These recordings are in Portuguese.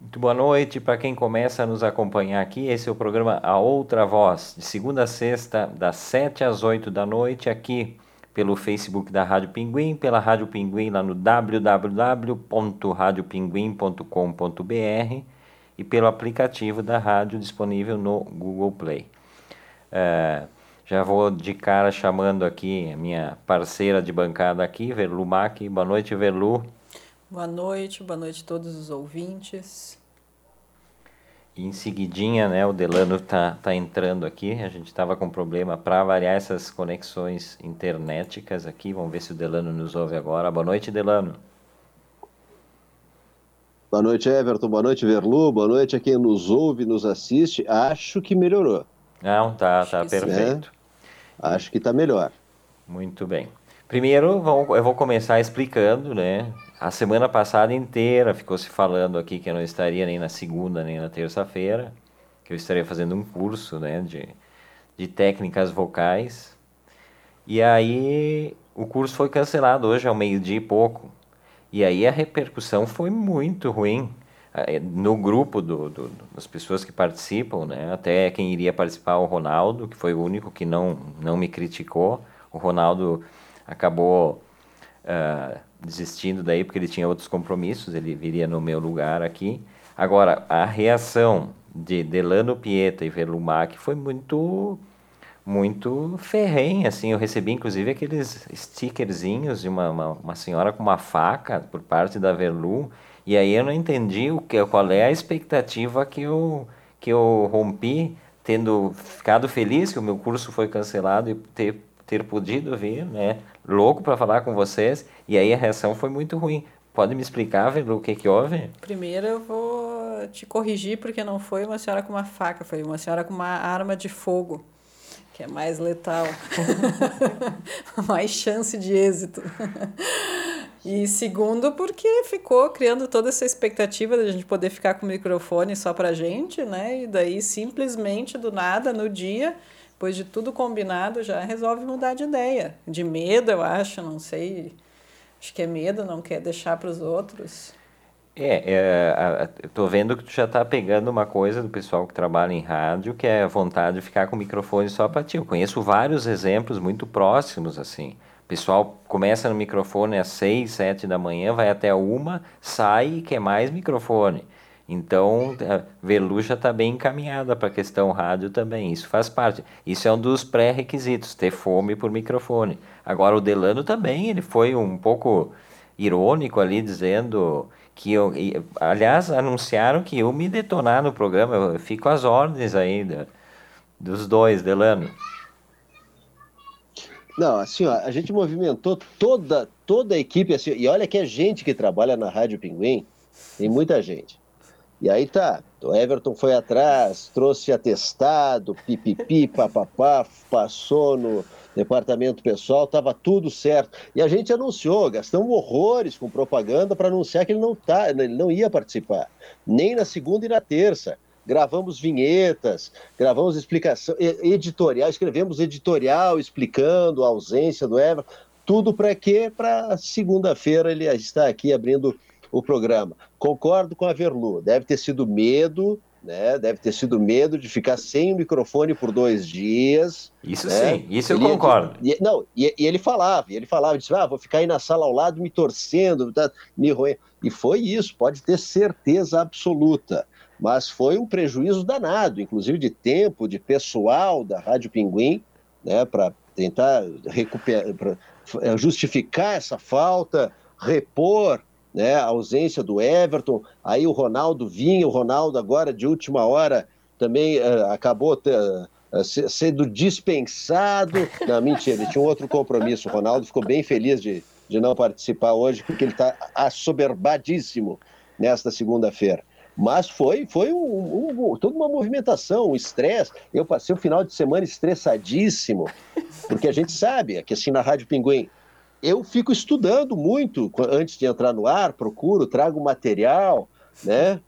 Muito boa noite para quem começa a nos acompanhar aqui. Esse é o programa A Outra Voz, de segunda a sexta, das 7 às 8 da noite, aqui pelo Facebook da Rádio Pinguim, pela Rádio Pinguim lá no www.radiopinguim.com.br e pelo aplicativo da rádio disponível no Google Play. É, já vou de cara chamando aqui a minha parceira de bancada aqui, Verlu Mac. Boa noite, Verlu. Boa noite, boa noite a todos os ouvintes. E em seguidinha, né, o Delano tá, tá entrando aqui. A gente estava com problema para variar essas conexões internéticas aqui. Vamos ver se o Delano nos ouve agora. Boa noite, Delano. Boa noite, Everton. Boa noite, Verlu. Boa noite a quem nos ouve, nos assiste. Acho que melhorou. Não, tá, tá perfeito. É, acho que está melhor. Muito bem. Primeiro, eu vou começar explicando, né? A semana passada inteira ficou se falando aqui que eu não estaria nem na segunda nem na terça-feira, que eu estaria fazendo um curso, né, de, de técnicas vocais. E aí o curso foi cancelado hoje ao meio-dia e pouco. E aí a repercussão foi muito ruim eh, no grupo do, do, das pessoas que participam, né? Até quem iria participar, o Ronaldo, que foi o único que não, não me criticou. O Ronaldo acabou uh, desistindo daí porque ele tinha outros compromissos, ele viria no meu lugar aqui. Agora, a reação de Delano Pieta e Velumac foi muito muito ferrenha, assim, eu recebi inclusive aqueles stickerzinhos de uma, uma, uma, senhora com uma faca por parte da Verlu, e aí eu não entendi o que, qual é a expectativa que eu, que eu rompi, tendo ficado feliz que o meu curso foi cancelado e ter ter podido vir, né? Louco para falar com vocês. E aí a reação foi muito ruim. Pode me explicar, Velo, o que que houve? Primeiro eu vou te corrigir porque não foi uma senhora com uma faca, foi uma senhora com uma arma de fogo, que é mais letal. mais chance de êxito. E segundo, porque ficou criando toda essa expectativa de a gente poder ficar com o microfone só pra gente, né? E daí simplesmente do nada, no dia, depois de tudo combinado, já resolve mudar de ideia. De medo, eu acho, não sei. Acho que é medo, não quer deixar para os outros. É, é estou vendo que tu já está pegando uma coisa do pessoal que trabalha em rádio, que é a vontade de ficar com o microfone só para ti. Eu conheço vários exemplos muito próximos, assim. O pessoal começa no microfone às seis, sete da manhã, vai até uma, sai e quer mais microfone. Então, a Veluxa está bem encaminhada para a questão rádio também. Isso faz parte. Isso é um dos pré-requisitos, ter fome por microfone. Agora, o Delano também, ele foi um pouco irônico ali, dizendo que eu. Aliás, anunciaram que eu me detonar no programa. Eu fico às ordens ainda dos dois, Delano. Não, assim, ó, a gente movimentou toda, toda a equipe, assim, e olha que é gente que trabalha na Rádio Pinguim, tem muita gente. E aí tá, o Everton foi atrás, trouxe atestado, pipipi, papapá, passou no departamento pessoal, estava tudo certo. E a gente anunciou, gastamos horrores com propaganda para anunciar que ele não, tá, ele não ia participar, nem na segunda e na terça. Gravamos vinhetas, gravamos explicação, editorial, escrevemos editorial explicando a ausência do Everton. Tudo para quê? Para segunda-feira ele está aqui abrindo o programa. Concordo com a Verlu, deve ter sido medo, né? Deve ter sido medo de ficar sem o microfone por dois dias. Isso né? sim, isso ele eu concordo. E, não, e, e, ele falava, ele falava, disse, ah, vou ficar aí na sala ao lado me torcendo, tá, me roendo. E foi isso, pode ter certeza absoluta. Mas foi um prejuízo danado, inclusive de tempo, de pessoal da Rádio Pinguim, né, para tentar recuperar, pra justificar essa falta, repor né, a ausência do Everton, aí o Ronaldo vinha, o Ronaldo agora de última hora também uh, acabou uh, sendo dispensado. Não, mentira, ele tinha um outro compromisso. O Ronaldo ficou bem feliz de, de não participar hoje, porque ele está assoberbadíssimo nesta segunda-feira. Mas foi, foi um, um, toda uma movimentação, um estresse. Eu passei o final de semana estressadíssimo, porque a gente sabe que assim na Rádio Pinguim eu fico estudando muito antes de entrar no ar, procuro, trago material, né?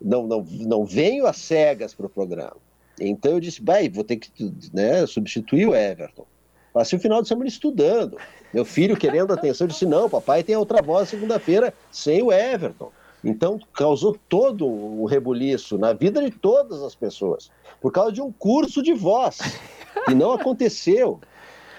Não, não, não venho às cegas para o programa. Então eu disse, vai, vou ter que né, substituir o Everton. Passei o final de semana estudando. Meu filho querendo atenção, disse, não, papai tem outra voz segunda-feira sem o Everton. Então, causou todo um rebuliço na vida de todas as pessoas, por causa de um curso de voz, que não aconteceu.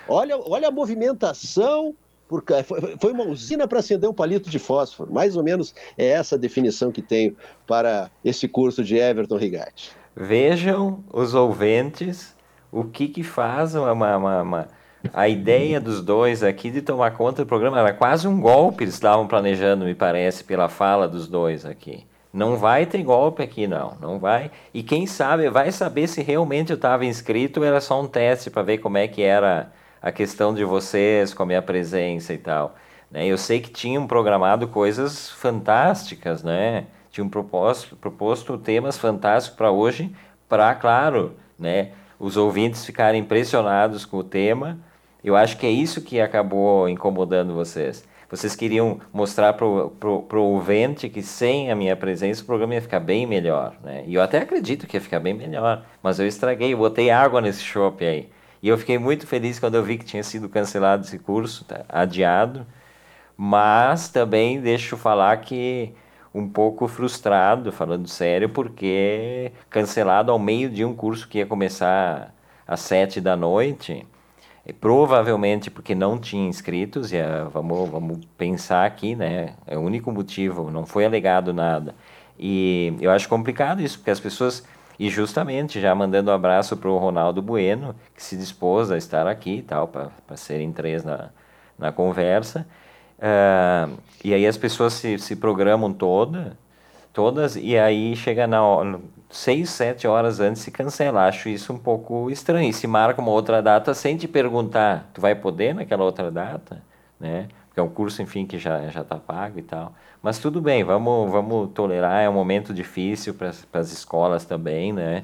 Olha, olha a movimentação, porque foi uma usina para acender um palito de fósforo. Mais ou menos é essa a definição que tenho para esse curso de Everton Rigatti. Vejam os ouvintes o que, que faz uma, uma, uma, a ideia dos dois aqui de tomar conta do programa. Era quase um golpe eles estavam planejando, me parece, pela fala dos dois aqui. Não vai ter golpe aqui, não. Não vai. E quem sabe vai saber se realmente eu estava inscrito era só um teste para ver como é que era a questão de vocês com a minha presença e tal. Né? Eu sei que tinham programado coisas fantásticas, né? Tinham proposto, proposto temas fantásticos para hoje, para, claro, né, os ouvintes ficarem impressionados com o tema. Eu acho que é isso que acabou incomodando vocês. Vocês queriam mostrar para o ouvinte que sem a minha presença o programa ia ficar bem melhor. Né? E eu até acredito que ia ficar bem melhor, mas eu estraguei, eu botei água nesse chopp aí. E eu fiquei muito feliz quando eu vi que tinha sido cancelado esse curso, tá? adiado. Mas também deixo falar que um pouco frustrado, falando sério, porque cancelado ao meio de um curso que ia começar às sete da noite, provavelmente porque não tinha inscritos, e uh, vamos, vamos pensar aqui, né? É o único motivo, não foi alegado nada. E eu acho complicado isso, porque as pessoas, e justamente já mandando um abraço para o Ronaldo Bueno, que se dispôs a estar aqui e tal, para serem três na, na conversa. Uh, e aí as pessoas se, se programam toda, todas, e aí chega na hora, seis, sete horas antes se cancela. Acho isso um pouco estranho. E se marca uma outra data sem te perguntar, tu vai poder naquela outra data, né? Porque é um curso, enfim, que já já está pago e tal. Mas tudo bem, vamos vamos tolerar. É um momento difícil para as escolas também, né?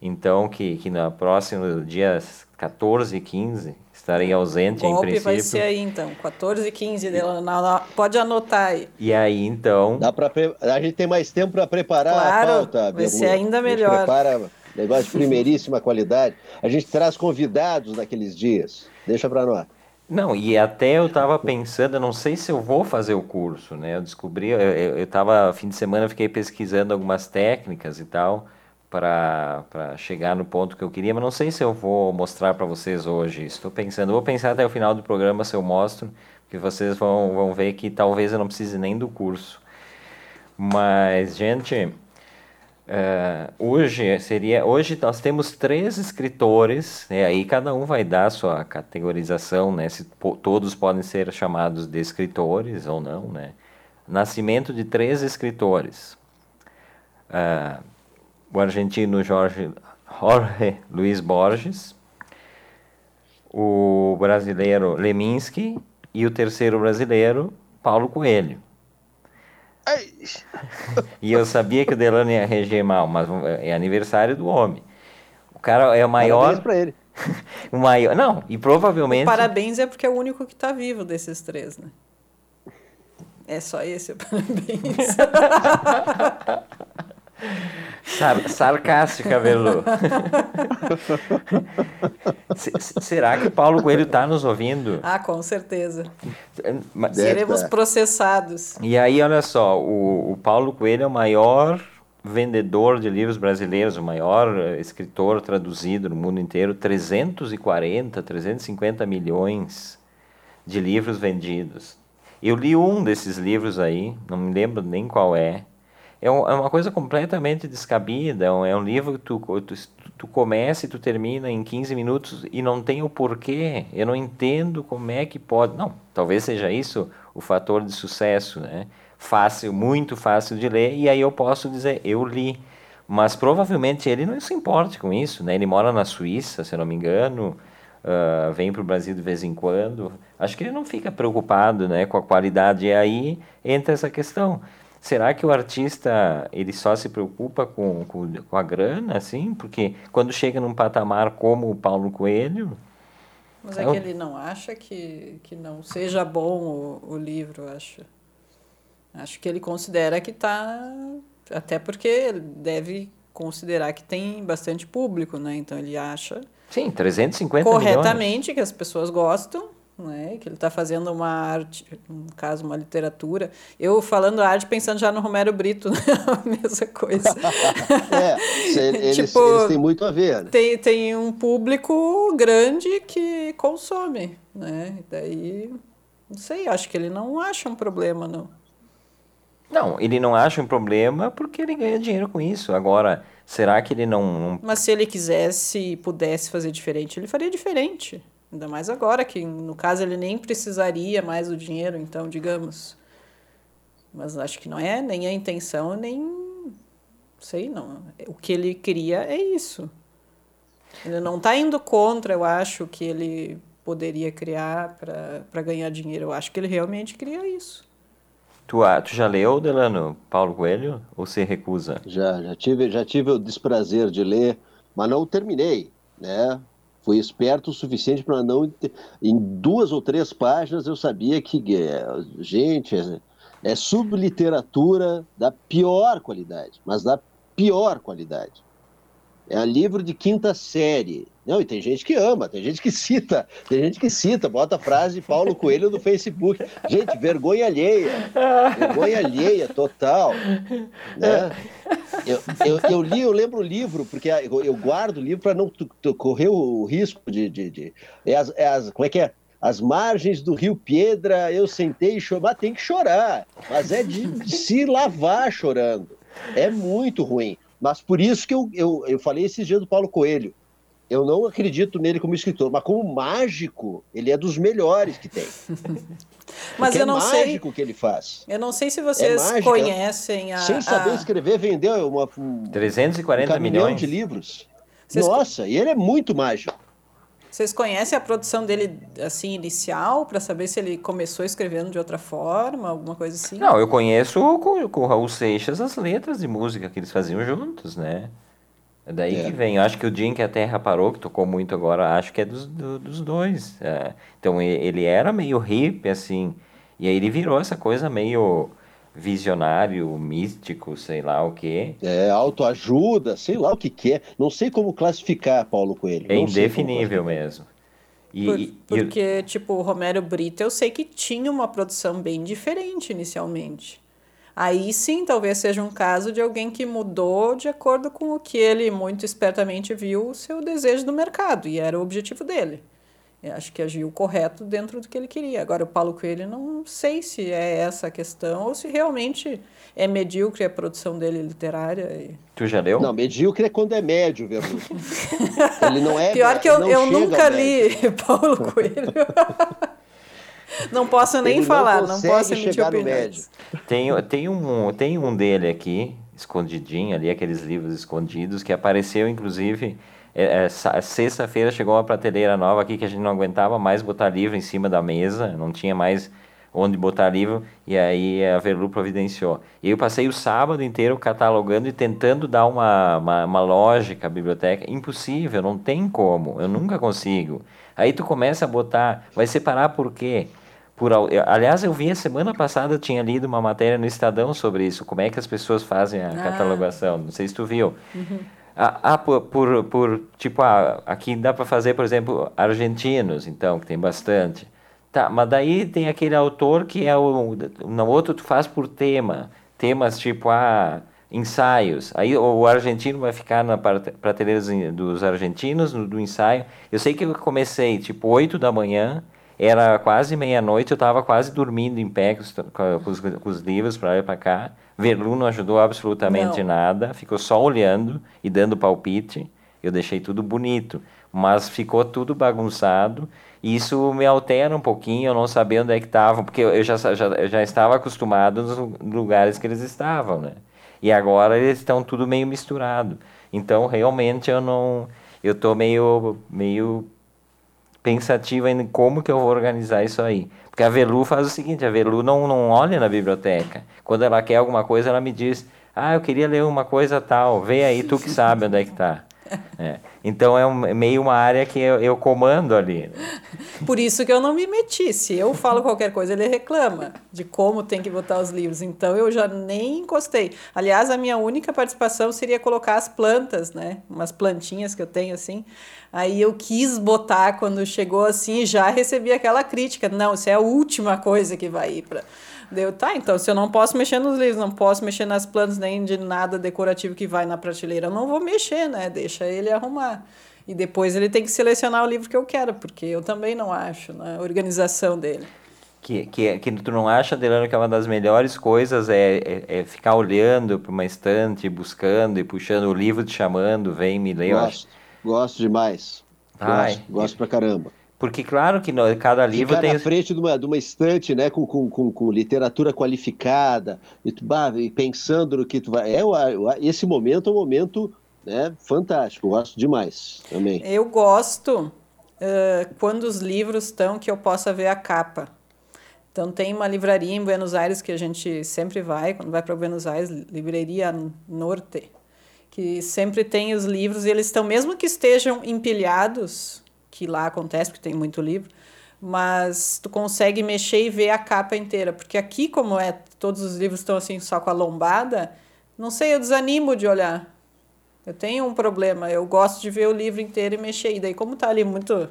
Então que que no próximo dias 14 e 15 Estarei ausente em princípio. vai ser aí então, 14 e 15 dela. Pode anotar aí. E aí então. Dá pra pre... A gente tem mais tempo para preparar claro, a pauta. Vai ser ainda melhor. Prepara negócio de primeiríssima qualidade. A gente traz convidados naqueles dias. Deixa para nós. Não, e até eu estava pensando, não sei se eu vou fazer o curso, né? Eu descobri, eu estava, fim de semana, fiquei pesquisando algumas técnicas e tal para chegar no ponto que eu queria, mas não sei se eu vou mostrar para vocês hoje. Estou pensando, vou pensar até o final do programa se eu mostro, que vocês vão, vão ver que talvez eu não precise nem do curso. Mas, gente, uh, hoje seria, hoje nós temos três escritores, né, aí cada um vai dar sua categorização, né, se po, todos podem ser chamados de escritores ou não, né. Nascimento de três escritores. Uh, o argentino Jorge, Jorge Luiz Borges, o brasileiro Leminski e o terceiro brasileiro, Paulo Coelho. e eu sabia que o Delano ia reger mal, mas é aniversário do homem. O cara é o maior. Parabéns pra ele. o maior. Não, e provavelmente. O parabéns é porque é o único que está vivo desses três, né? É só esse o parabéns. Sar sarcástica, Velu. será que o Paulo Coelho está nos ouvindo? Ah, com certeza. Mas, Seremos processados. E aí, olha só, o, o Paulo Coelho é o maior vendedor de livros brasileiros, o maior eh, escritor traduzido no mundo inteiro, 340, 350 milhões de livros vendidos. Eu li um desses livros aí, não me lembro nem qual é, é, é uma coisa completamente descabida. É um, é um livro que tu, tu, tu começa e tu termina em 15 minutos e não tem o porquê. Eu não entendo como é que pode. Não, talvez seja isso o fator de sucesso, né? Fácil, muito fácil de ler, e aí eu posso dizer, eu li. Mas provavelmente ele não se importa com isso, né? Ele mora na Suíça, se não me engano, uh, vem para o Brasil de vez em quando. Acho que ele não fica preocupado né, com a qualidade. E aí entra essa questão. Será que o artista ele só se preocupa com, com, com, a grana, assim? Porque quando chega num patamar como o Paulo Coelho. Mas é, é que ele não acha que, que não seja bom o, o livro, acho. Acho que ele considera que está. Até porque ele deve considerar que tem bastante público, né? Então ele acha. Sim, 350 corretamente milhões. que as pessoas gostam né? Que ele está fazendo uma arte, no caso, uma literatura. Eu falando arte, pensando já no Romero Brito, né? a mesma coisa. é, eles, tipo, eles têm muito a ver. Né? Tem, tem um público grande que consome, né? E daí, não sei, acho que ele não acha um problema, não. Não, ele não acha um problema porque ele ganha dinheiro com isso. Agora, será que ele não, não... Mas se ele quisesse e pudesse fazer diferente, ele faria diferente. Ainda mais agora, que no caso ele nem precisaria mais do dinheiro, então, digamos. Mas acho que não é nem a intenção, nem. Sei não. O que ele queria é isso. Ele não está indo contra, eu acho, que ele poderia criar para ganhar dinheiro. Eu acho que ele realmente queria isso. Tu, tu já leu, Delano, Paulo Coelho? Ou você recusa? Já, já tive, já tive o desprazer de ler, mas não terminei, né? Fui esperto o suficiente para não. Em duas ou três páginas eu sabia que, é, gente, é, é subliteratura da pior qualidade, mas da pior qualidade. É livro de quinta série. Não, e tem gente que ama, tem gente que cita, tem gente que cita, bota a frase Paulo Coelho no Facebook. Gente, vergonha alheia. Vergonha alheia, total. Né? Eu, eu, eu, li, eu lembro o livro, porque eu, guardo o livro para não correr o risco de. de, de é as, é as, como é que é? As margens do Rio Piedra, eu sentei e chorei. Mas tem que chorar. Mas é de, de se lavar chorando. É muito ruim. Mas por isso que eu, eu, eu falei esses dias do Paulo Coelho. Eu não acredito nele como escritor, mas como mágico, ele é dos melhores que tem. mas eu é não mágico sei. que ele faz. Eu não sei se vocês é conhecem a. Sem saber a... escrever, vendeu uma, um, 340 um milhões de livros. Vocês Nossa, e ele é muito mágico. Vocês conhecem a produção dele assim inicial para saber se ele começou escrevendo de outra forma, alguma coisa assim? Não, eu conheço com, com o Raul Seixas as letras de música que eles faziam juntos, né? É daí é. que vem. Eu acho que o dia em que a Terra parou, que tocou muito agora, acho que é dos, do, dos dois. É. Então ele era meio hippie, assim, e aí ele virou essa coisa meio visionário, místico, sei lá o quê. É, autoajuda, sei lá o que que é. Não sei como classificar Paulo Coelho. É indefinível mesmo. E, Por, porque, e... tipo, o Romero Brito, eu sei que tinha uma produção bem diferente inicialmente. Aí sim, talvez seja um caso de alguém que mudou de acordo com o que ele muito espertamente viu o seu desejo do mercado, e era o objetivo dele. Eu acho que agiu correto dentro do que ele queria. Agora, o Paulo Coelho, não sei se é essa a questão ou se realmente é medíocre a produção dele literária. E... Tu já leu? Não, medíocre é quando é médio, viu? ele não é. Pior que eu, eu nunca li Paulo Coelho. não posso nem ele falar, não, não posso emitir opiniões. Tem, tem, um, tem um dele aqui, escondidinho ali, aqueles livros escondidos, que apareceu, inclusive é, é, Sexta-feira chegou uma prateleira nova aqui que a gente não aguentava mais botar livro em cima da mesa, não tinha mais onde botar livro, e aí a Verlu providenciou. E eu passei o sábado inteiro catalogando e tentando dar uma, uma, uma lógica à biblioteca. Impossível, não tem como, eu nunca consigo. Aí tu começa a botar, vai separar por quê? Por, aliás, eu vi a semana passada, eu tinha lido uma matéria no Estadão sobre isso, como é que as pessoas fazem a ah. catalogação. Não sei se tu viu. Uhum. Ah, ah por, por, por, tipo, ah, aqui dá para fazer, por exemplo, argentinos, então, que tem bastante. Tá, mas daí tem aquele autor que é o. No outro tu faz por tema. Temas tipo, ah, ensaios. Aí o argentino vai ficar na prateleira dos argentinos, no, do ensaio. Eu sei que eu comecei tipo 8 da manhã, era quase meia-noite, eu estava quase dormindo em pé com os, com os, livros para ir para cá. Verlu não ajudou absolutamente não. nada, ficou só olhando e dando palpite. Eu deixei tudo bonito, mas ficou tudo bagunçado. E isso me altera um pouquinho, eu não sabia onde é que estavam, porque eu já, já, eu já estava acostumado nos lugares que eles estavam, né? E agora eles estão tudo meio misturado. Então, realmente, eu não... Eu tô meio, meio pensativo em como que eu vou organizar isso aí. Porque a Velu faz o seguinte, a Velu não, não olha na biblioteca. Quando ela quer alguma coisa, ela me diz, ah, eu queria ler uma coisa tal, vê aí tu que sabe onde é que tá. É. Então é, um, é meio uma área que eu, eu comando ali. Por isso que eu não me meti. Se eu falo qualquer coisa, ele reclama de como tem que botar os livros. Então eu já nem encostei. Aliás, a minha única participação seria colocar as plantas, né? Umas plantinhas que eu tenho assim. Aí eu quis botar quando chegou assim, já recebi aquela crítica. Não, isso é a última coisa que vai ir para Deu, tá, então se eu não posso mexer nos livros, não posso mexer nas plantas, nem de nada decorativo que vai na prateleira, eu não vou mexer, né? Deixa ele arrumar. E depois ele tem que selecionar o livro que eu quero, porque eu também não acho na né, organização dele. Que, que, que tu não acha, Delano, que é uma das melhores coisas é, é, é ficar olhando para uma estante, buscando e puxando o livro, te chamando, vem me ler. Gosto, gosto demais. Ai, gosto, gosto pra caramba. Porque, claro, que no, cada livro Ficar tem. na frente de uma, de uma estante, né, com, com, com, com literatura qualificada, e, tu, bah, e pensando no que tu vai. É, esse momento é um momento né, fantástico, gosto demais também. Eu gosto uh, quando os livros estão que eu possa ver a capa. Então, tem uma livraria em Buenos Aires que a gente sempre vai, quando vai para Buenos Aires, Livraria Norte, que sempre tem os livros e eles estão, mesmo que estejam empilhados que lá acontece, porque tem muito livro, mas tu consegue mexer e ver a capa inteira, porque aqui como é, todos os livros estão assim só com a lombada, não sei, eu desanimo de olhar. Eu tenho um problema, eu gosto de ver o livro inteiro e mexer. E daí, como tá ali muito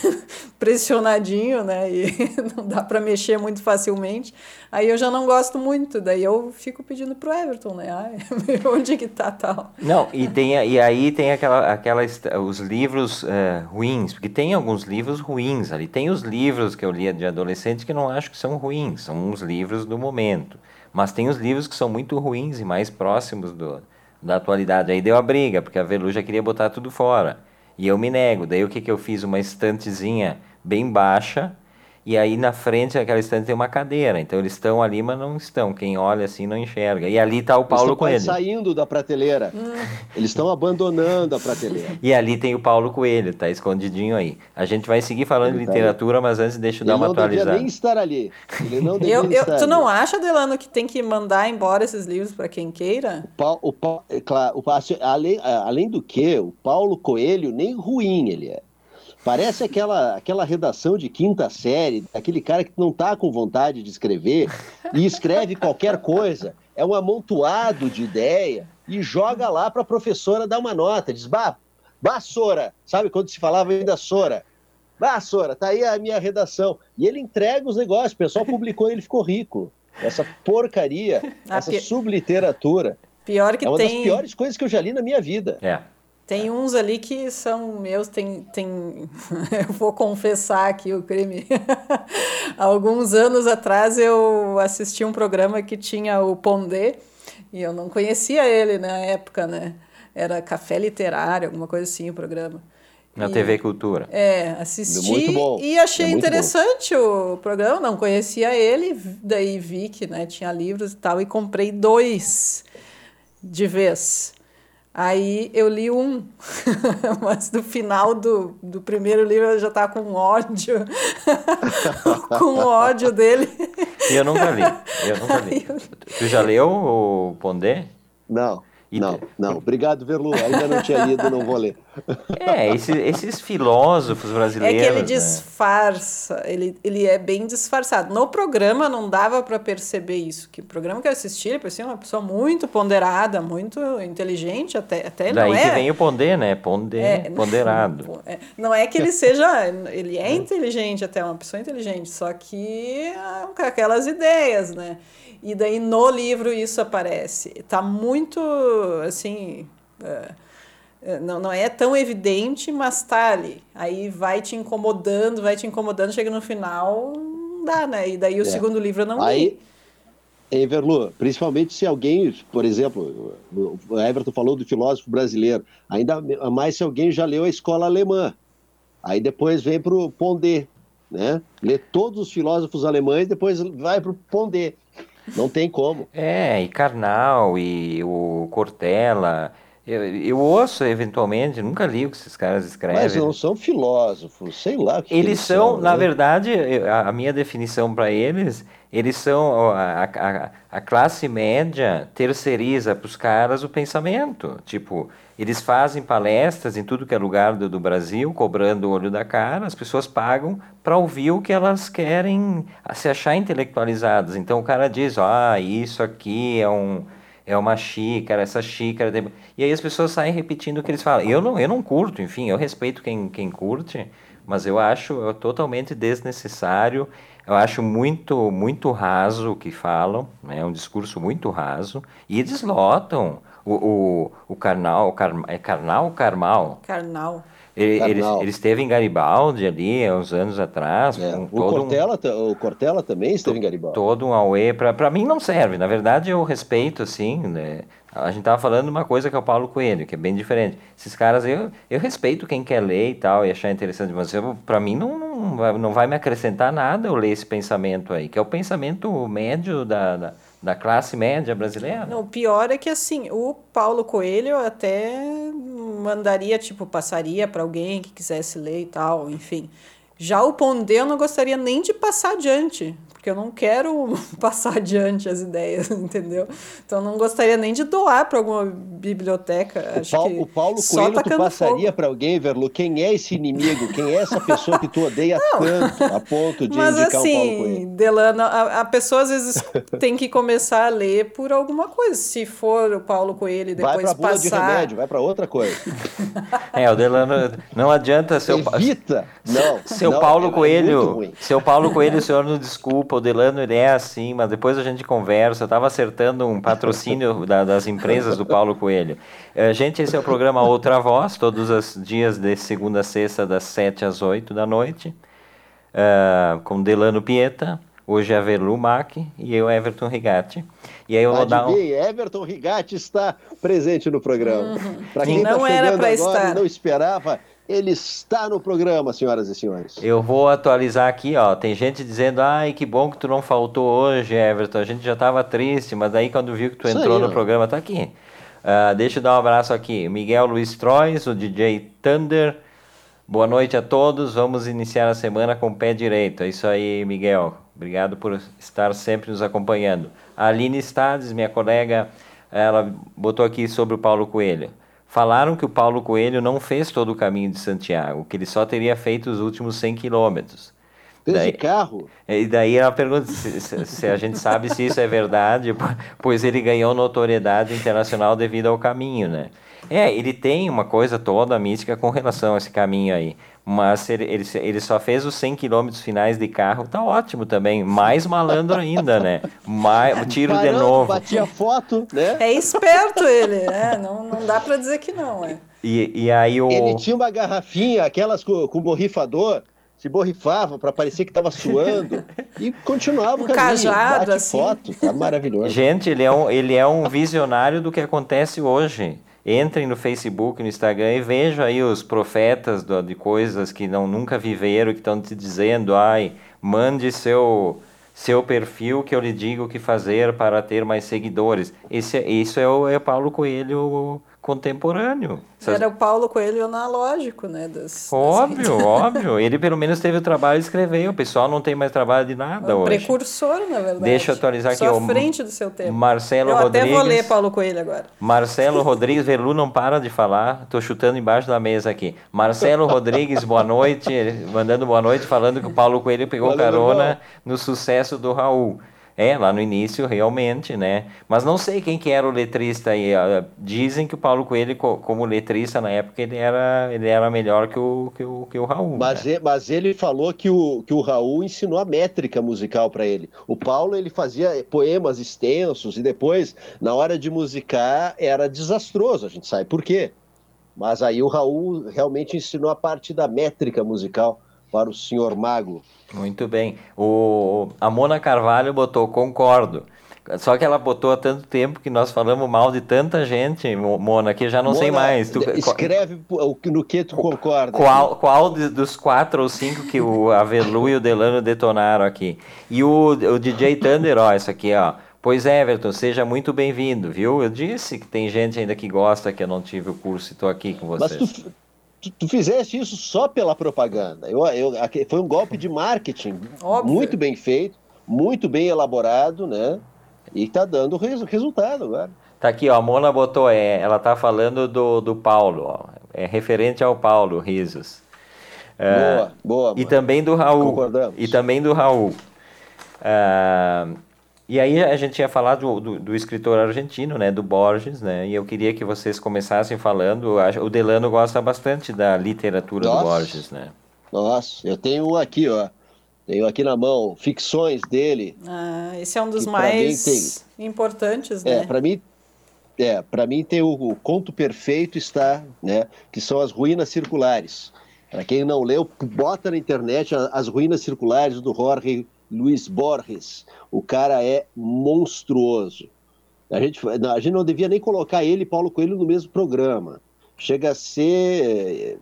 pressionadinho, né? E não dá para mexer muito facilmente, aí eu já não gosto muito. Daí eu fico pedindo pro Everton, né? Ai, onde que tá tal? Não, e, tem, e aí tem aquela, aquela, os livros uh, ruins, porque tem alguns livros ruins ali. Tem os livros que eu lia de adolescente que não acho que são ruins, são uns livros do momento. Mas tem os livros que são muito ruins e mais próximos do da atualidade. Aí deu a briga, porque a Velu já queria botar tudo fora. E eu me nego. Daí o que, que eu fiz? Uma estantezinha bem baixa e aí na frente daquela estante tem uma cadeira. Então eles estão ali, mas não estão. Quem olha assim não enxerga. E ali está o Paulo eles Coelho. saindo da prateleira. Hum. Eles estão abandonando a prateleira. E ali tem o Paulo Coelho, tá escondidinho aí. A gente vai seguir falando de tá literatura, mas antes deixa eu dar uma atualizada. Ele não nem estar ali. Ele não eu, eu, estar Tu não acha, Delano, que tem que mandar embora esses livros para quem queira? O Paulo, o Paulo, é claro, o, além, além do que, o Paulo Coelho nem ruim ele é. Parece aquela, aquela redação de quinta série, aquele cara que não está com vontade de escrever e escreve qualquer coisa. É um amontoado de ideia e joga lá para a professora dar uma nota. Diz, bah, bah, Sora. Sabe quando se falava ainda Sora? Bah, Sora, tá aí a minha redação. E ele entrega os negócios. O pessoal publicou e ele ficou rico. Essa porcaria, essa pi... subliteratura. Pior que é uma tem... das piores coisas que eu já li na minha vida. É. Tem uns ali que são meus, tem, tem eu vou confessar aqui o crime. Alguns anos atrás eu assisti um programa que tinha o Pondé, e eu não conhecia ele na época, né? Era Café Literário, alguma coisa assim o programa. Na e, TV Cultura. É, assisti e achei é interessante bom. o programa, não conhecia ele, daí vi que né, tinha livros e tal, e comprei dois de vez. Aí eu li um, mas no final do, do primeiro livro eu já estava com ódio, com ódio dele. E eu nunca li, eu nunca li. Tu já leu o Pondé? Não. Não, não. Obrigado, Verlu. Ainda não tinha lido, não vou ler. É, esses, esses filósofos brasileiros. É que ele né? disfarça, ele, ele é bem disfarçado. No programa não dava para perceber isso. Que o programa que eu assisti, ele parecia uma pessoa muito ponderada, muito inteligente, até, até Daí não é. que vem o ponder, né? Ponder, é, ponderado. É, não é que ele seja. Ele é inteligente, até uma pessoa inteligente, só que ah, com aquelas ideias, né? E daí no livro isso aparece. Tá muito assim. Uh, não, não é tão evidente, mas tá ali. Aí vai te incomodando, vai te incomodando, chega no final, não dá, né? E daí o é. segundo livro eu não Aí, li. Everlu, principalmente se alguém, por exemplo, o Everton falou do filósofo brasileiro, ainda mais se alguém já leu a escola alemã. Aí depois vem para o Pondé, né? Lê todos os filósofos alemães, depois vai para o Pondé. Não tem como. É, e Karnal, e o Cortella. Eu, eu ouço eventualmente, nunca li o que esses caras escrevem. Mas não são filósofos, sei lá. Que eles, eles, são, são na né? verdade, a, a minha definição para eles, eles são a, a, a classe média terceiriza para os caras o pensamento. Tipo, eles fazem palestras em tudo que é lugar do, do Brasil, cobrando o olho da cara, as pessoas pagam para ouvir o que elas querem se achar intelectualizadas. Então o cara diz, ah, isso aqui é um é uma xícara, essa xícara. E aí as pessoas saem repetindo o que eles falam. Eu não, eu não curto, enfim, eu respeito quem, quem curte, mas eu acho totalmente desnecessário. Eu acho muito, muito raso o que falam, né? é um discurso muito raso, e eles lotam o, o, o Karnal, car, é Karnal ou Carmal? Karnal. Ele, ele, ele, esteve em Garibaldi ali, uns anos atrás. É. o, Cortella, um, o Cortella também esteve em Garibaldi. Todo um auê. Para mim não serve. Na verdade, eu respeito, assim, né? A gente estava falando uma coisa que é o Paulo Coelho, que é bem diferente. Esses caras, eu, eu respeito quem quer ler e tal, e achar interessante, mas para mim não, não, vai, não vai me acrescentar nada eu ler esse pensamento aí, que é o pensamento médio da, da da classe média brasileira. Não, o pior é que assim, o Paulo Coelho até mandaria, tipo, passaria para alguém que quisesse ler e tal, enfim. Já o Pondé eu não gostaria nem de passar adiante, porque eu não quero passar adiante as ideias, entendeu? Então não gostaria nem de doar para alguma biblioteca. O, Paulo, o Paulo Coelho tu passaria para alguém, Verlu, quem é esse inimigo? Quem é essa pessoa que tu odeia não. tanto a ponto de Mas, indicar assim, o Paulo Coelho? Delano, a, a pessoa às vezes tem que começar a ler por alguma coisa. Se for o Paulo Coelho e depois vai pra passar... de remédio, vai para outra coisa. é, o Delano não adianta seu Evita. Não. Seu não, Paulo é Coelho, seu Paulo Coelho, o senhor não desculpa o Delano ele é assim, mas depois a gente conversa. Eu estava acertando um patrocínio da, das empresas do Paulo Coelho. Uh, gente, esse é o programa Outra Voz, todos os dias de segunda a sexta, das 7 às 8 da noite, uh, com Delano Pieta. Hoje é a Verlu Mac e eu, Everton Rigatti. E aí eu vou dar um... Everton Rigatti está presente no programa. Uhum. Para quem não tá era para estar. não esperava, ele está no programa, senhoras e senhores. Eu vou atualizar aqui, ó. Tem gente dizendo, ai, que bom que tu não faltou hoje, Everton. A gente já estava triste, mas daí quando viu que tu Isso entrou aí, no ó. programa, tá aqui. Uh, deixa eu dar um abraço aqui. Miguel Luiz Trois, o DJ Thunder. Boa noite a todos. Vamos iniciar a semana com o pé direito. É isso aí, Miguel. Obrigado por estar sempre nos acompanhando. A Aline Stades, minha colega, ela botou aqui sobre o Paulo Coelho. Falaram que o Paulo Coelho não fez todo o caminho de Santiago, que ele só teria feito os últimos 100 quilômetros. Fez daí, de carro? E daí ela pergunta se, se, se, a gente sabe se isso é verdade, pois ele ganhou notoriedade internacional devido ao caminho, né? É, ele tem uma coisa toda mística com relação a esse caminho aí. Mas ele, ele, ele só fez os 100 quilômetros finais de carro, tá ótimo também. Mais malandro ainda, né? Mais, tiro Parando, de novo. Batia foto, né? É esperto ele, né? Não, não dá para dizer que não, é. E, e aí o... Ele tinha uma garrafinha, aquelas com, com borrifador, se borrifava para parecer que estava suando e continuava o um cajado, assim. foto, tá maravilhoso. Gente, ele é, um, ele é um visionário do que acontece hoje entrem no Facebook, no Instagram e vejam aí os profetas do, de coisas que não nunca viveram, que estão te dizendo, ai, mande seu seu perfil que eu lhe digo o que fazer para ter mais seguidores. Esse, isso é o é Paulo Coelho contemporâneo. Era o Paulo Coelho analógico, né? Das, óbvio, das... óbvio. Ele pelo menos teve o trabalho de escrever. O pessoal não tem mais trabalho de nada um hoje. Precursor, na verdade. Deixa eu atualizar Só aqui. Só à frente do seu tempo. Marcelo eu Rodrigues. Eu até vou ler Paulo Coelho agora. Marcelo Rodrigues, Velu não para de falar. Estou chutando embaixo da mesa aqui. Marcelo Rodrigues, boa noite. Mandando boa noite, falando que o Paulo Coelho pegou Valeu, carona no sucesso do Raul. É, lá no início, realmente, né? Mas não sei quem que era o letrista aí. Dizem que o Paulo Coelho, como letrista na época, ele era, ele era melhor que o, que o, que o Raul. Mas, né? ele, mas ele falou que o, que o Raul ensinou a métrica musical para ele. O Paulo, ele fazia poemas extensos e depois, na hora de musicar, era desastroso. A gente sabe por quê. Mas aí o Raul realmente ensinou a parte da métrica musical para o senhor Mago. Muito bem. O, a Mona Carvalho botou concordo. Só que ela botou há tanto tempo que nós falamos mal de tanta gente, Mona, que já não Mona, sei mais. Tu, escreve no que tu concorda. Qual, qual dos quatro ou cinco que o Avelu e o Delano detonaram aqui? E o, o DJ Thunder, ó, isso aqui, ó. Pois é, Everton, seja muito bem-vindo, viu? Eu disse que tem gente ainda que gosta que eu não tive o curso e estou aqui com vocês. Mas tu, tu, tu, fizeste isso só pela propaganda. Eu, eu, foi um golpe de marketing Óbvio. muito bem feito. muito bem elaborado, né? E está dando res resultado agora. Tá aqui, ó, a Mona botou, é, ela tá falando do, do Paulo, ó, é referente ao Paulo, risos. É, boa, boa. E também do Raul. Concordamos. E também do Raul. Uh, e aí a gente tinha falado do, do, do, escritor argentino, né, do Borges, né, e eu queria que vocês começassem falando, o Delano gosta bastante da literatura Nossa. do Borges, né. Nossa, eu tenho um aqui, ó, tenho aqui na mão, ficções dele. Ah, esse é um dos mais tem, importantes, é, né. É, para mim, é, para mim tem o, o, conto perfeito está, né, que são as ruínas circulares. Para quem não leu, bota na internet as ruínas circulares do Jorge Luiz Borges. O cara é monstruoso. A gente, a gente não devia nem colocar ele e Paulo Coelho no mesmo programa. Chega a ser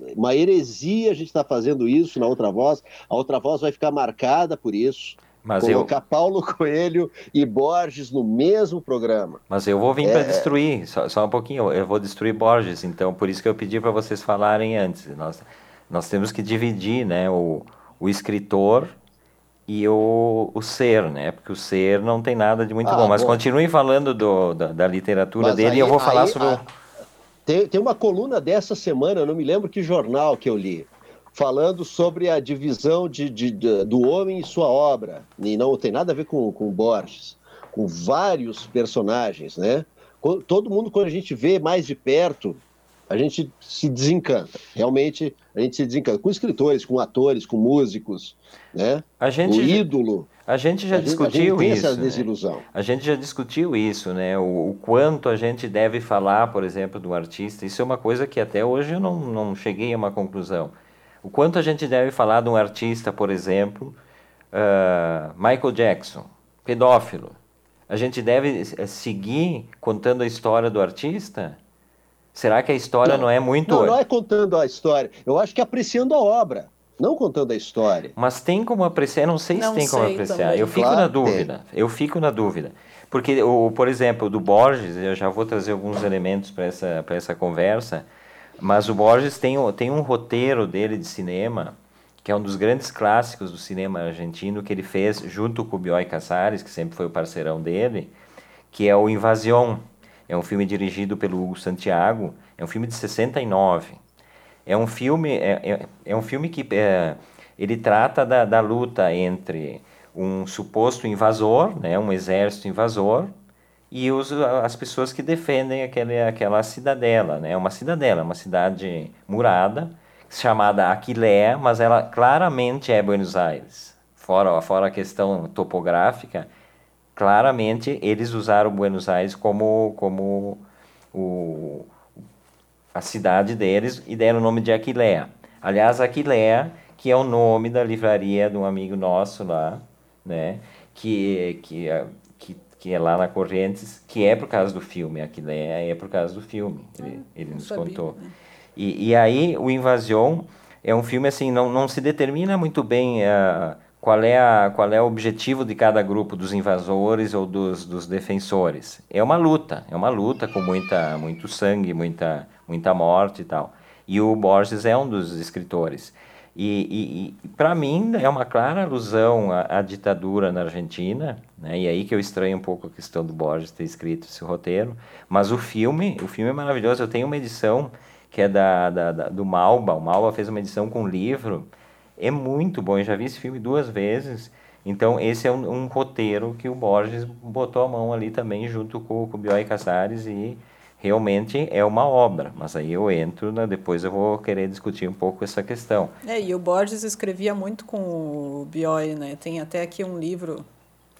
eh, uma heresia a gente está fazendo isso na outra voz. A outra voz vai ficar marcada por isso. Mas colocar eu... Paulo Coelho e Borges no mesmo programa. Mas eu vou vir é... para destruir, só, só, um pouquinho, eu vou destruir Borges, então por isso que eu pedi para vocês falarem antes. Nós, nós temos que dividir né, o, o escritor e o, o ser, né? Porque o ser não tem nada de muito ah, bom. Mas bom. continuem falando do, da, da literatura mas dele aí, e eu vou falar aí, sobre. A... Tem, tem uma coluna dessa semana, não me lembro que jornal que eu li, falando sobre a divisão de, de, de, do homem e sua obra. E não tem nada a ver com, com Borges, com vários personagens, né? Todo mundo, quando a gente vê mais de perto, a gente se desencanta. Realmente, a gente se desencanta. Com escritores, com atores, com músicos, né? A gente o ídolo. A gente já a discutiu gente, a gente isso. Essa né? desilusão. Né? A gente já discutiu isso, né? O, o, quanto a gente deve falar, por exemplo, do artista. Isso é uma coisa que até hoje eu não, não cheguei a uma conclusão. O quanto a gente deve falar de um artista, por exemplo, uh, Michael Jackson, pedófilo. A gente deve eh, seguir contando a história do artista? Será que a história não, não é muito. Não, não é contando a história. Eu acho que é apreciando a obra, não contando a história. Mas tem como apreciar? Não sei se tem como apreciar. Também. Eu fico claro, na dúvida. Tem. Eu fico na dúvida. Porque, o, por exemplo, do Borges, eu já vou trazer alguns elementos para essa, essa conversa, mas o Borges tem, tem um roteiro dele de cinema, que é um dos grandes clássicos do cinema argentino, que ele fez junto com o Bioy Casares, que sempre foi o parceirão dele, que é o Invasión é um filme dirigido pelo Hugo Santiago. É um filme de 69. É um filme, é, é, é um filme que é, ele trata da, da luta entre um suposto invasor, né, um exército invasor, e os, as pessoas que defendem aquele, aquela cidadela, né, uma cidadela, uma cidade murada, chamada Aquileia, mas ela claramente é Buenos Aires. Fora, fora a questão topográfica, claramente eles usaram Buenos Aires como, como o, a cidade deles e deram o nome de Aquileia. Aliás, Aquileia, que é o nome da livraria de um amigo nosso lá, né, que, que, que, que é lá na Correntes, que é por causa do filme, Aquileia é por causa do filme, ele, ah, ele nos sabia, contou. Né? E, e aí, o Invasion é um filme assim, não, não se determina muito bem... Uh, qual é, a, qual é o objetivo de cada grupo dos invasores ou dos, dos defensores. É uma luta, é uma luta com muita, muito sangue, muita, muita morte e tal. E o Borges é um dos escritores. E, e, e para mim é uma clara alusão à, à, ditadura na Argentina, né? E aí que eu estranho um pouco a questão do Borges ter escrito esse roteiro. Mas o filme, o filme é maravilhoso. Eu tenho uma edição que é da, da, da do Malba. O Malba fez uma edição com livro é muito bom. Eu já vi esse filme duas vezes. Então, esse é um, um roteiro que o Borges botou a mão ali também, junto com, com o Bioy Casares, e realmente é uma obra. Mas aí eu entro, né, depois eu vou querer discutir um pouco essa questão. É, e o Borges escrevia muito com o Bioy, né? Tem até aqui um livro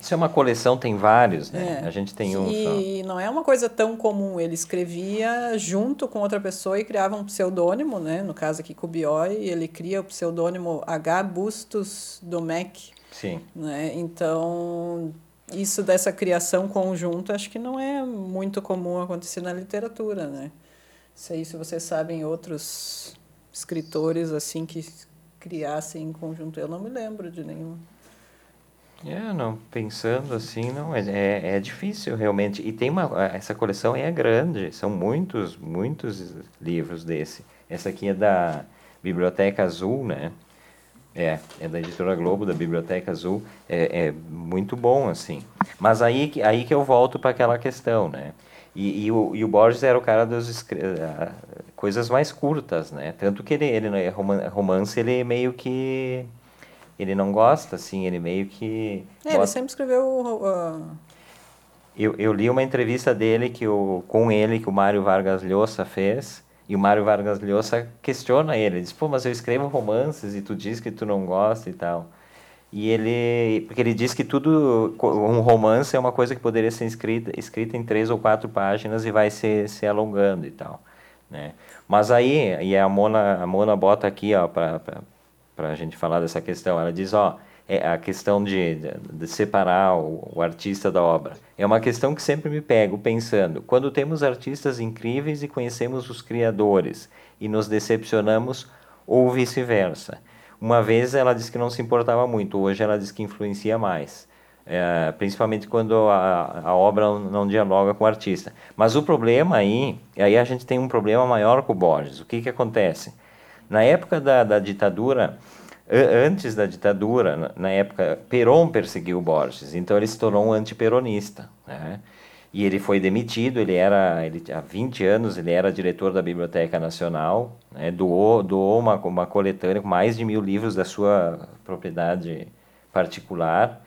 isso é uma coleção, tem vários, né? É. A gente tem um E só. não é uma coisa tão comum. Ele escrevia junto com outra pessoa e criava um pseudônimo, né? No caso aqui Bioy, ele cria o pseudônimo H. Bustos Domecq. Sim. Né? Então, isso dessa criação conjunta acho que não é muito comum acontecer na literatura, né? Isso aí, se vocês sabem outros escritores assim que criassem em conjunto, eu não me lembro de nenhum. É, não, pensando assim, não, é, é, é, difícil realmente. E tem uma, essa coleção é grande, são muitos, muitos livros desse. Essa aqui é da Biblioteca Azul, né? É, é da editora Globo, da Biblioteca Azul, é, é muito bom, assim. Mas aí, aí que eu volto para aquela questão, né? E, e, o, e o Borges era o cara das coisas mais curtas, né? Tanto que ele, ele é romance, ele meio que... Ele não gosta, assim, ele meio que... É, ele sempre escreveu... Uh... Eu, eu li uma entrevista dele que o, com ele que o Mário Vargas Llosa fez e o Mário Vargas Llosa questiona ele, diz, pô, mas eu escrevo romances e tu diz que tu não gosta e tal. E ele, porque ele diz que tudo, um romance é uma coisa que poderia ser escrita, escrita em três ou quatro páginas e vai se, se alongando e tal, né? Mas aí, e a Mona, a Mona bota aqui, ó, para a gente falar dessa questão, ela diz, ó, é a questão de, de, separar o, o, artista da obra. É uma questão que sempre me pego pensando. Quando temos artistas incríveis e conhecemos os criadores e nos decepcionamos, ou vice-versa. Uma vez ela disse que não se importava muito, hoje ela diz que influencia mais. É, principalmente quando a, a obra não, dialoga com o artista. Mas o problema aí, aí a gente tem um problema maior com o Borges. O que, que acontece? Na época da, da ditadura, antes da ditadura, na época, Perón perseguiu Borges, então ele se tornou um antiperonista. Né? E ele foi demitido, ele era, ele, há 20 anos ele era diretor da Biblioteca Nacional, né? doou, doou uma, uma coletânea com mais de mil livros da sua propriedade particular,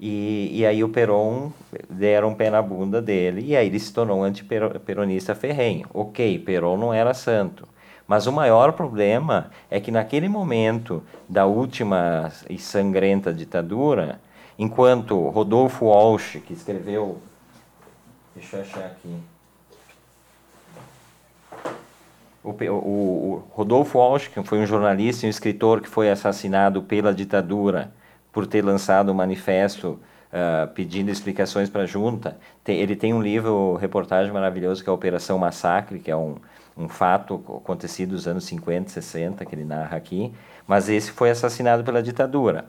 e, e aí o Perón deram um pé na bunda dele, e aí ele se tornou um antiperonista ferrenho. Ok, Perón não era santo, mas o maior problema é que naquele momento da última e sangrenta ditadura, enquanto Rodolfo Walsh, que escreveu. Deixa eu achar aqui. O, o, o, Rodolfo Walsh, que foi um jornalista e um escritor que foi assassinado pela ditadura por ter lançado um manifesto uh, pedindo explicações para a junta, tem, ele tem um livro, reportagem maravilhoso que é Operação Massacre, que é um, um fato acontecido nos anos 50, 60, que ele narra aqui, mas esse foi assassinado pela ditadura.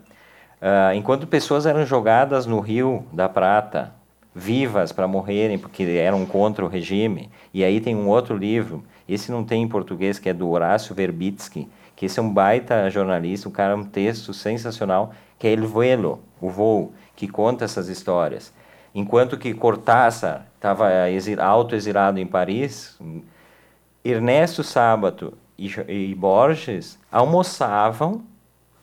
Uh, enquanto pessoas eram jogadas no Rio da Prata, vivas para morrerem porque eram contra o regime, e aí tem um outro livro, esse não tem em português, que é do Horácio Verbitsky, que esse é um baita jornalista, um cara, um texto sensacional, que é El Vuelo, o voo, que conta essas histórias. Enquanto que Cortázar estava auto-exilado em Paris, Ernesto Sábato e, e Borges almoçavam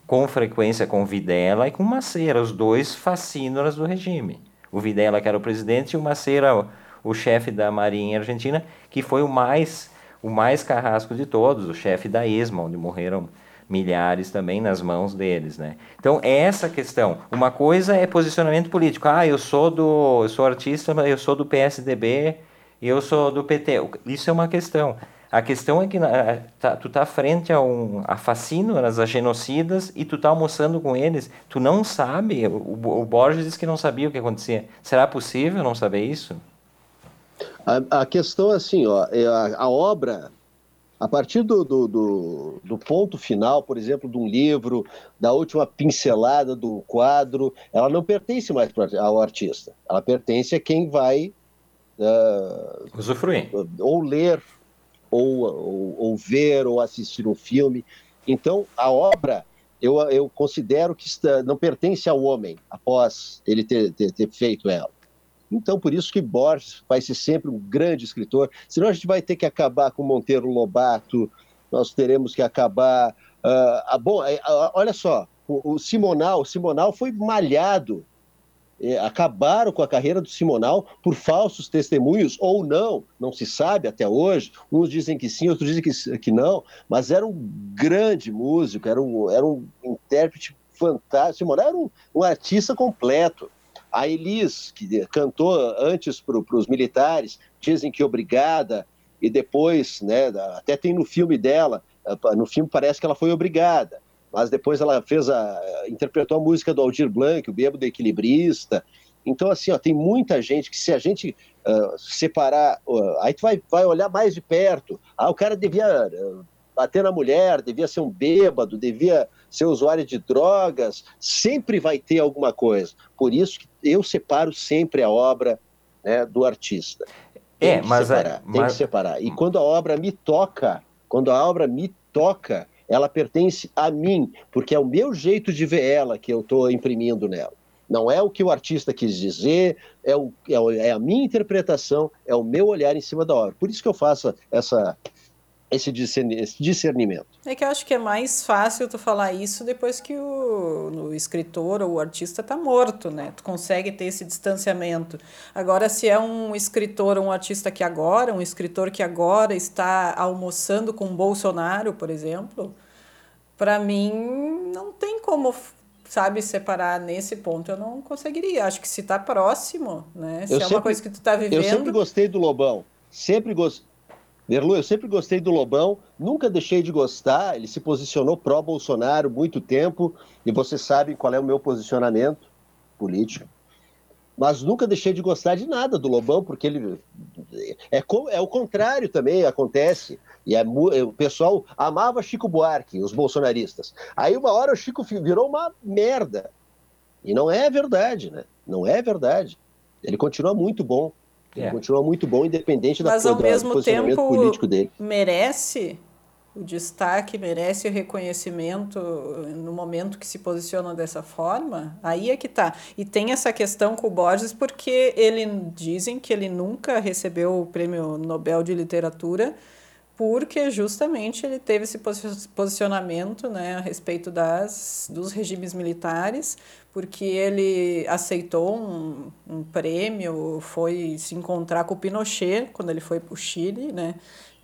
com frequência com Videla e com Macera, os dois fascínoras do regime. O Videla, que era o presidente, e o Macera, o, o chefe da Marinha Argentina, que foi o mais, o mais carrasco de todos, o chefe da ESMA, onde morreram milhares também nas mãos deles, né? Então, essa questão. Uma coisa é posicionamento político. Ah, eu sou do, eu sou artista, eu sou do PSDB, eu sou do PT. Isso é uma questão. A questão é que tá, tu tá frente a, um, a fascínoras, a genocidas, e tu tá almoçando com eles. Tu não sabe. O, o Borges disse que não sabia o que acontecia. Será possível não saber isso? A, a questão é assim, ó, é a, a obra, a partir do, do, do, do, ponto final, por exemplo, de um livro, da última pincelada do quadro, ela não pertence mais ao artista. Ela pertence a quem vai uh, usufruir ou ler ou, ou, ou ver ou assistir um filme. Então, a obra eu, eu considero que está, não pertence ao homem após ele ter, ter, ter, feito ela. Então, por isso que Borges vai ser sempre um grande escritor. Senão a gente vai ter que acabar com Monteiro Lobato, nós teremos que acabar. Uh, bom, uh, olha só, o, o Simonal, o Simonal foi malhado é, acabaram com a carreira do Simonal por falsos testemunhos ou não, não se sabe até hoje. Uns dizem que sim, outros dizem que, que não, mas era um grande músico, era um, era um intérprete fantástico. Simonal era um, um artista completo. A Elis, que cantou antes para os militares, dizem que obrigada, e depois, né, até tem no filme dela, no filme parece que ela foi obrigada mas depois ela fez a interpretou a música do Aldir Blanc, o Bêbado Equilibrista. Então, assim, ó, tem muita gente que se a gente uh, separar, uh, aí tu vai, vai olhar mais de perto. Ah, o cara devia uh, bater na mulher, devia ser um bêbado, devia ser usuário de drogas, sempre vai ter alguma coisa. Por isso que eu separo sempre a obra né, do artista. Tem é, mas, separar, é, tem que separar. E quando a obra me toca, quando a obra me toca, ela pertence a mim, porque é o meu jeito de ver ela que eu estou imprimindo nela. Não é o que o artista quis dizer, é, o, é, a minha interpretação, é o meu olhar em cima da obra. Por isso que eu faço essa, esse discernimento. É que eu acho que é mais fácil tu falar isso depois que o, o escritor ou o artista está morto, né? Tu consegue ter esse distanciamento. Agora, se é um escritor ou um artista que agora, um escritor que agora está almoçando com Bolsonaro, por exemplo, para mim não tem como sabe separar nesse ponto eu não conseguiria acho que se está próximo né se eu é sempre, uma coisa que tu está vivendo eu sempre gostei do Lobão sempre gostei Verlu, eu sempre gostei do Lobão, nunca deixei de gostar. Ele se posicionou pró-Bolsonaro muito tempo, e você sabe qual é o meu posicionamento político. Mas nunca deixei de gostar de nada do Lobão, porque ele. É, é o contrário também, acontece. E é, o pessoal amava Chico Buarque, os bolsonaristas. Aí uma hora o Chico virou uma merda. E não é verdade, né? Não é verdade. Ele continua muito bom. Ele é. continua muito bom, independente Mas, da, ao mesmo posicionamento tempo, político dele. Merece o destaque, merece o reconhecimento no momento que se posiciona dessa forma, aí é que tá. E tem essa questão com o Borges, porque ele dizem que ele nunca recebeu o prêmio Nobel de Literatura, porque justamente ele teve esse posicionamento né, a respeito das, dos regimes militares, porque ele aceitou um, um prêmio, foi se encontrar com o Pinochet quando ele foi para o Chile, né?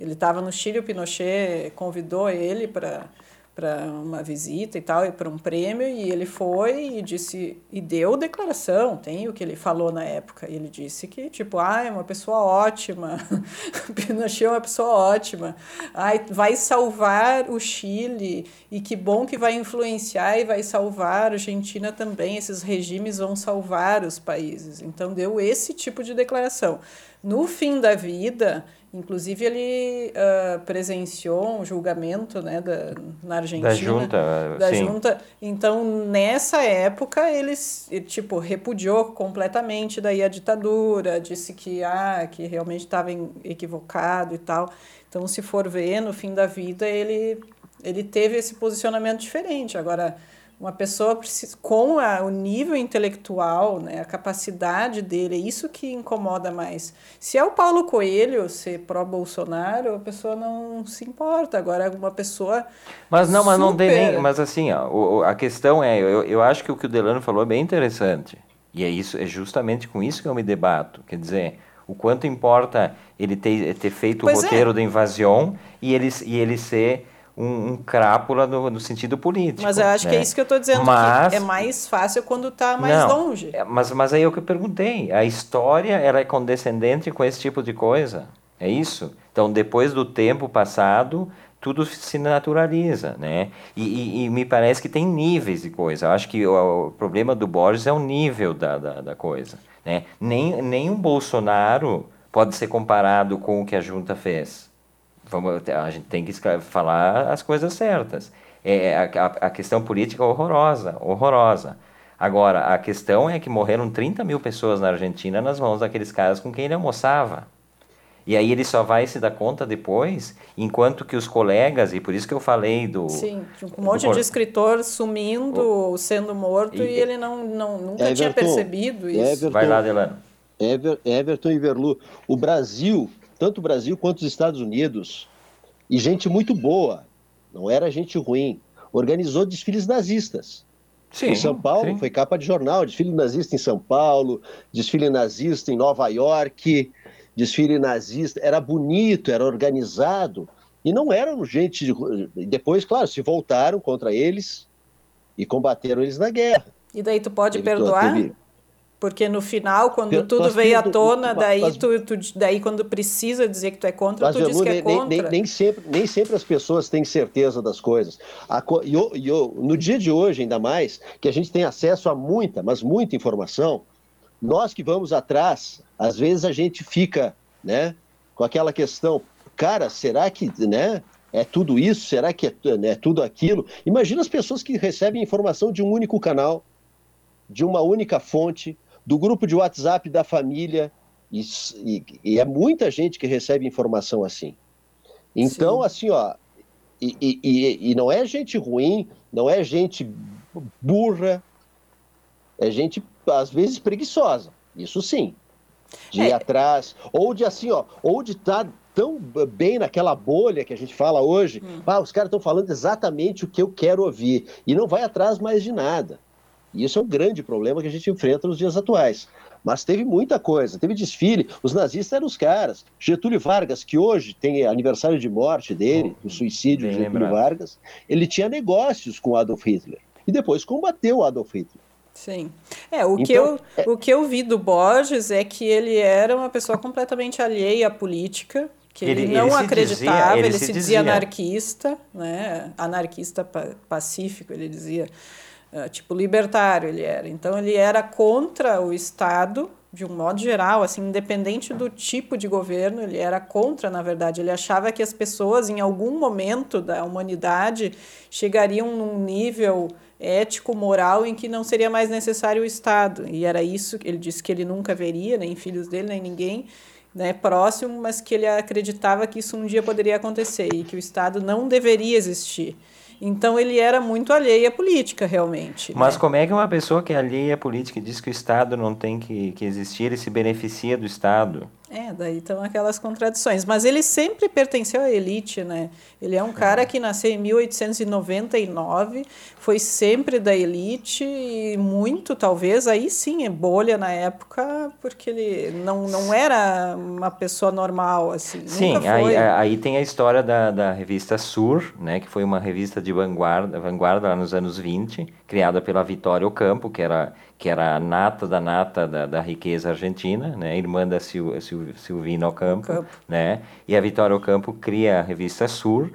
Ele estava no Chile, o Pinochet convidou ele para para uma visita e tal, e para um prêmio, e ele foi e disse, e deu declaração, tem o que ele falou na época, ele disse que, tipo, ah, é uma pessoa ótima, Pinochet é uma pessoa ótima, ai, vai salvar o Chile, e que bom que vai influenciar e vai salvar a Argentina também, esses regimes vão salvar os países. Então, deu esse tipo de declaração. No fim da vida, Inclusive, ele uh, presenciou um julgamento né, da, na Argentina. Da junta, da sim. junta. Então, nessa época, ele, tipo, repudiou completamente daí a ditadura, disse que, ah, que realmente estava equivocado e tal. Então, se for ver, no fim da vida, ele, ele teve esse posicionamento diferente. Agora, uma pessoa precisa, com a, o nível intelectual, né, a capacidade dele, é isso que incomoda mais. Se é o Paulo Coelho ser pró-Bolsonaro, a pessoa não se importa. Agora, uma pessoa. Mas não, mas não tem nem. Mas assim, ó, o, a questão é: eu, eu acho que o que o Delano falou é bem interessante. E é isso, é justamente com isso que eu me debato. Quer dizer, o quanto importa ele ter, ter feito pois o é. roteiro é. da invasão e ele, e ele ser um, um crápula no, no, sentido político. Mas eu acho né? que é isso que eu estou dizendo, mas, é mais fácil quando está mais não, longe. É, mas, mas aí é o que eu perguntei. A história ela é condescendente com esse tipo de coisa. É isso? Então, depois do tempo passado, tudo se naturaliza, né? E, e, e, me parece que tem níveis de coisa. Eu acho que o, o, problema do Borges é o nível da, da, da coisa, né? Nem, nem o Bolsonaro pode ser comparado com o que a junta fez vamos, a gente tem que falar as coisas certas. É, é, a, a questão política é horrorosa, horrorosa. Agora, a questão é que morreram 30 mil pessoas na Argentina nas mãos daqueles caras com quem ele almoçava. E aí ele só vai se dar conta depois, enquanto que os colegas, e por isso que eu falei do... Sim, um monte do... de escritor sumindo, o... sendo morto, e, e ele não, não, nunca Everton, tinha percebido isso. Everton, vai lá, Delano. Ever, Everton e Verlu, o Brasil tanto o Brasil quanto os Estados Unidos, e gente muito boa, não era gente ruim, organizou desfiles nazistas. Sim, em São Paulo, sim. foi capa de jornal, desfile nazista em São Paulo, desfile nazista em Nova York, desfile nazista, era bonito, era organizado, e não eram gente. De... Depois, claro, se voltaram contra eles e combateram eles na guerra. E daí tu pode Ele perdoar? Teve... Porque no final, quando eu, tudo veio à tona, daí, mas, tu, tu, daí quando precisa dizer que tu é contra, mas, tu diz que é contra. Nem, nem, sempre, nem sempre as pessoas têm certeza das coisas. A, eu, eu, no dia de hoje, ainda mais, que a gente tem acesso a muita, mas muita informação, nós que vamos atrás, às vezes a gente fica né, com aquela questão, cara, será que né, é tudo isso? Será que é, né, tudo aquilo? Imagina as pessoas que recebem informação de um único canal, de uma única fonte, do grupo de WhatsApp da família, e, e, e é muita gente que recebe informação assim. Então, Sim. assim, ó, e, e, e, não é gente ruim, não é gente burra, é gente, às vezes, preguiçosa. Isso sim. De ir é. atrás, ou de assim, ó, ou de estar tá tão bem naquela bolha que a gente fala hoje. Hum. Ah, os caras estão falando exatamente o que eu quero ouvir. E não vai atrás mais de nada. E isso é um grande problema que a gente enfrenta nos dias atuais. Mas teve muita coisa, teve desfile, os nazistas eram os caras. Getúlio Vargas, que hoje tem aniversário de morte dele, oh, do suicídio de Getúlio lembrado. Vargas, ele tinha negócios com Adolf Hitler. E depois combateu Adolf Hitler. Sim. É, o, então, que eu, é... o que eu vi do Borges é que ele era uma pessoa completamente alheia à política, que ele, ele não ele acreditava, dizia, ele, ele, se, se dizia, anarquista, né? anarquista pacífico, ele dizia. Ah, tipo libertário ele era. Então ele era contra o Estado de um modo geral, assim, independente do tipo de governo, ele era contra, na verdade. Ele achava que as pessoas, em algum momento da humanidade, chegariam num nível ético, moral, em que não seria mais necessário o Estado. E era isso, ele disse que ele nunca veria, nem filhos dele, nem ninguém né, próximo, mas que ele acreditava que isso um dia poderia acontecer e que o Estado não deveria existir. Então ele era muito alheio à política, realmente. Mas né? como é que uma pessoa que é alheia à política diz que o Estado não tem que, que existir, ele se beneficia do Estado? É, daí estão aquelas contradições. Mas ele sempre pertenceu à elite, né? Ele é um cara que nasceu em 1899, foi sempre da elite e muito, talvez, aí sim, é bolha na época, porque ele não, não era uma pessoa normal, assim. Sim, aí, aí tem a história da, da revista Sur, né? Que foi uma revista de vanguarda, vanguarda lá nos anos 20, criada pela Vitória Ocampo, que era que era a nata da nata da, da riqueza argentina, né, irmã da Sil, Sil, Silvina Ocampo, Ocampo, né, e a Vitória Ocampo cria a revista Sur,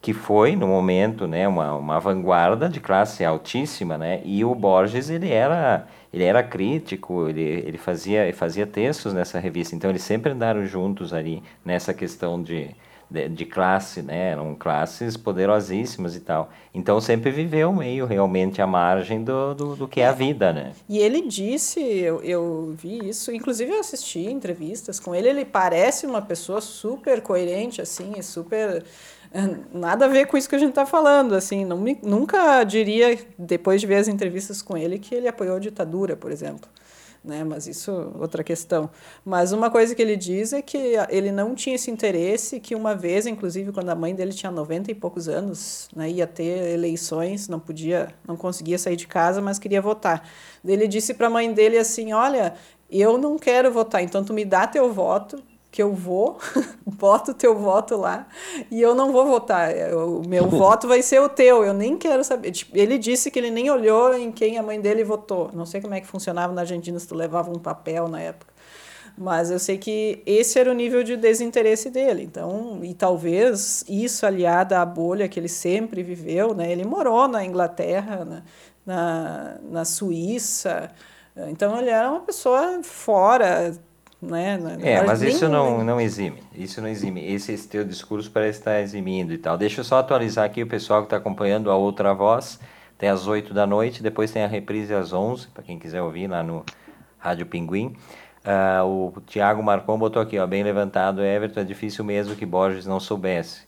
que foi no momento, né, uma, uma vanguarda de classe altíssima, né, e o Borges ele era ele era crítico, ele, ele fazia ele fazia textos nessa revista, então eles sempre andaram juntos ali nessa questão de de, de, classe, né? Eram classes poderosíssimas e tal. Então sempre viveu meio realmente à margem do, do, do que é a vida, né? E ele disse, eu, eu vi isso, inclusive eu assisti entrevistas com ele, ele parece uma pessoa super coerente, assim, super eh, nada a ver com isso que a gente está falando, assim, não me, nunca diria, depois de ver as entrevistas com ele, que ele apoiou a ditadura, por exemplo né? Mas isso outra questão. Mas uma coisa que ele diz é que ele não tinha esse interesse, que uma vez, inclusive, quando a mãe dele tinha 90 e poucos anos, né, ia ter eleições, não podia, não conseguia sair de casa, mas queria votar. Ele disse para a mãe dele assim: "Olha, eu não quero votar, então tu me dá teu voto que eu vou, boto o teu voto lá e eu não vou votar. O meu voto vai ser o teu, eu nem quero saber. Tipo, ele disse que ele nem olhou em quem a mãe dele votou. Não sei como é que funcionava na Argentina se tu levava um papel na época. Mas eu sei que esse era o nível de desinteresse dele. Então, e talvez isso aliado à bolha que ele sempre viveu, né? Ele morou na Inglaterra, na, na, na Suíça. Então, ele era uma pessoa fora, né? É, mas isso não, não exime. Isso não exime. Esse, esse teu discurso parece estar eximindo e tal. Deixa eu só atualizar aqui o pessoal que está acompanhando a outra voz. Tem às 8 da noite, depois tem a reprise às 11, para quem quiser ouvir lá no Rádio Pinguim. Uh, o Tiago Marcon botou aqui, ó, bem levantado, Everton, é difícil mesmo que Borges não soubesse.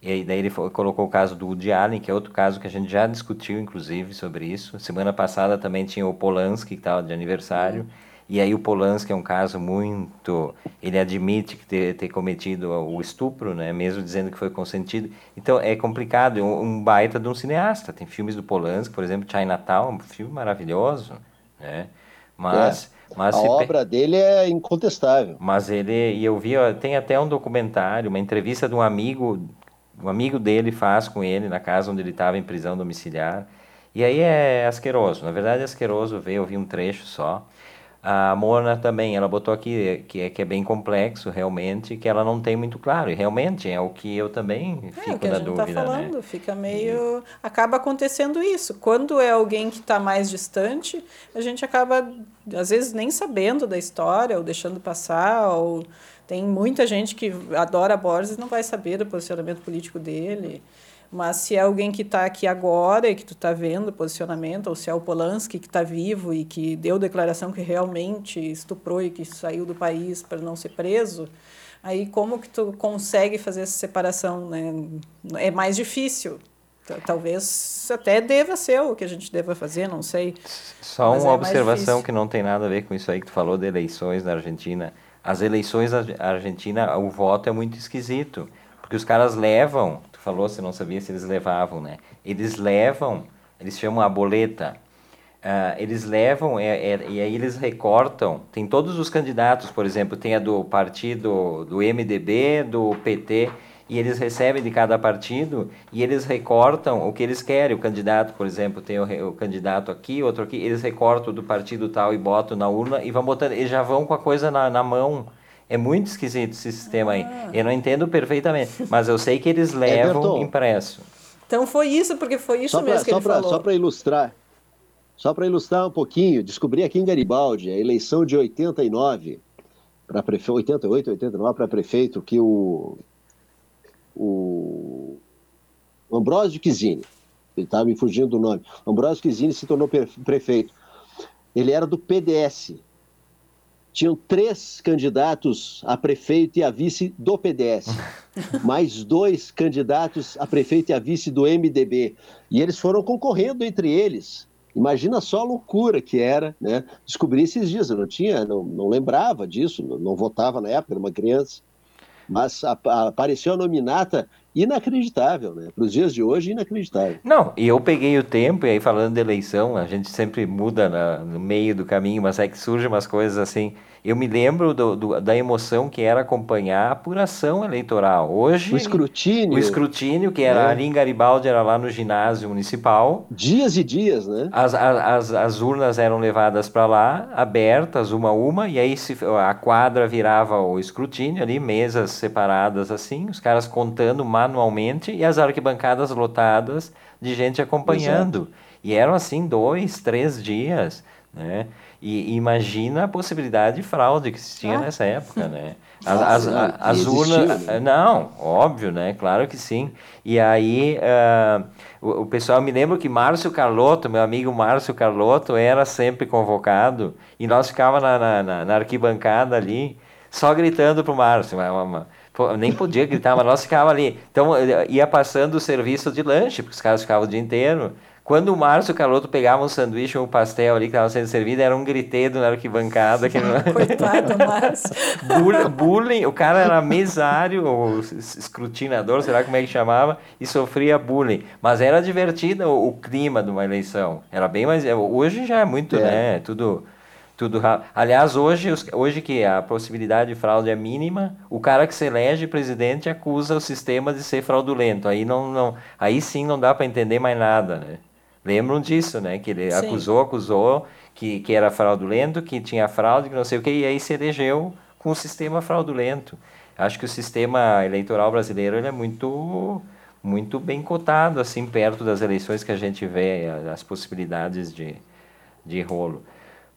E aí, daí ele colocou o caso do Woody Allen, que é outro caso que a gente já discutiu, inclusive, sobre isso. Semana passada também tinha o Polanski, que estava de aniversário. Uhum. E aí o Polanski é um caso muito... Ele admite que ter, ter cometido o estupro, né? Mesmo dizendo que foi consentido. Então é complicado. Um, um baita de um cineasta. Tem filmes do Polanski, por exemplo, Chinatown, um filme maravilhoso, né? Mas... É. Mas a obra dele é incontestável. Mas ele, e eu vi, ó, tem até um documentário, uma entrevista de um amigo, um amigo dele faz com ele na casa onde ele estava em prisão domiciliar. E aí é asqueroso, na verdade é asqueroso ver, eu vi um trecho só. A Mona também, ela botou aqui que é, que é bem complexo, realmente, que ela não tem muito claro. E realmente é o que eu também é, fico é, o que na a gente tá dúvida. Tá falando, né? fica meio. E... Acaba acontecendo isso. Quando é alguém que está mais distante, a gente acaba, às vezes, nem sabendo da história, ou deixando passar, ou tem muita gente que adora Borges e não vai saber do posicionamento político dele. Mas se é alguém que está aqui agora e que tu está vendo o posicionamento, ou se é o Polanski que está vivo e que deu declaração que realmente estuprou e que saiu do país para não ser preso, Aí como que tu consegue fazer essa separação, né? É mais difícil. Talvez até deva ser o que a gente deva fazer, não sei. Só uma é observação que não tem nada a ver com isso aí que tu falou de eleições na Argentina. As eleições na Argentina, o voto é muito esquisito, porque os caras levam, falou, você não sabia se eles levavam, né? Eles levam, eles chamam a boleta, Uh, eles levam é, é, e aí eles recortam. Tem todos os candidatos, por exemplo, tem a do partido do MDB, do PT, e eles recebem de cada partido e eles recortam o que eles querem. O candidato, por exemplo, tem o, o candidato aqui, outro aqui, eles recortam do partido tal e botam na urna e vão botando, e já vão com a coisa na, na mão. É muito esquisito esse sistema aí. Ah. Eu não entendo perfeitamente, mas eu sei que eles levam é, impresso. Então foi isso, porque foi isso mesmo que ele pra, falou. Só para ilustrar, só para ilustrar um pouquinho, descobri aqui em Garibaldi, a eleição de 89 para prefeito, 88, 89 para prefeito, que o, o Ambrosio Kizini, ele estava me fugindo do nome, Ambrosio Kizini se tornou prefeito. Ele era do PDS. Tinham três candidatos a prefeito e a vice do PDS, mais dois candidatos a prefeito e a vice do MDB. E eles foram concorrendo entre eles Imagina só a loucura que era, né? Descobri esses dias, eu não tinha, não, não lembrava disso, não, não votava na época, era uma criança. Mas a, a, apareceu a nominata inacreditável, né? Para os dias de hoje, inacreditável. Não, e eu peguei o tempo, e aí falando de eleição, a gente sempre muda na, no meio do caminho, mas é que surgem umas coisas assim eu me lembro do, do, da emoção que era acompanhar a apuração eleitoral. Hoje. O escrutínio. O escrutínio, que era é. ali em Garibaldi, era lá no ginásio municipal. Dias e dias, né? As, as, as urnas eram levadas para lá, abertas, uma a uma, e aí se, a quadra virava o escrutínio ali, mesas separadas assim, os caras contando manualmente e as arquibancadas lotadas de gente acompanhando. Exato. E eram assim dois, três dias, né? E imagina a possibilidade de fraude que se tinha ah. nessa época, né? As, as, as, as urnas. Né? Não, óbvio, né? Claro que sim. E aí, uh, o, o, pessoal me lembra que Márcio Carlotto, meu amigo Márcio Carlotto, era sempre convocado e nós ficávamos na, na, na arquibancada ali, só gritando pro Márcio. Uma, uma, nem podia gritar, mas nós ficávamos ali. Então, ia passando o serviço de lanche, porque os caras ficavam o dia inteiro. Quando o Márcio Caloto pegava um sanduíche ou um pastel ali que estava sendo servido, era um gritedo na arquibancada. Que não... Coitado, Márcio. bullying, o cara era mesário, ou escrutinador, sei lá como é que chamava, e sofria bullying. Mas era divertido o, o clima de uma eleição. Era bem mais. Hoje já é muito, é. né? Tudo. Tudo Aliás, hoje, hoje que a possibilidade de fraude é mínima, o cara que se elege presidente acusa o sistema de ser fraudulento. Aí, não, não, aí sim não dá para entender mais nada, né? Lembram disso, né? Que ele Sim. acusou, acusou que, que era fraudulento, que tinha fraude, que não sei o que, e aí se elegeu com o sistema fraudulento. Acho que o sistema eleitoral brasileiro ele é muito muito bem cotado, assim, perto das eleições que a gente vê, as possibilidades de, de rolo.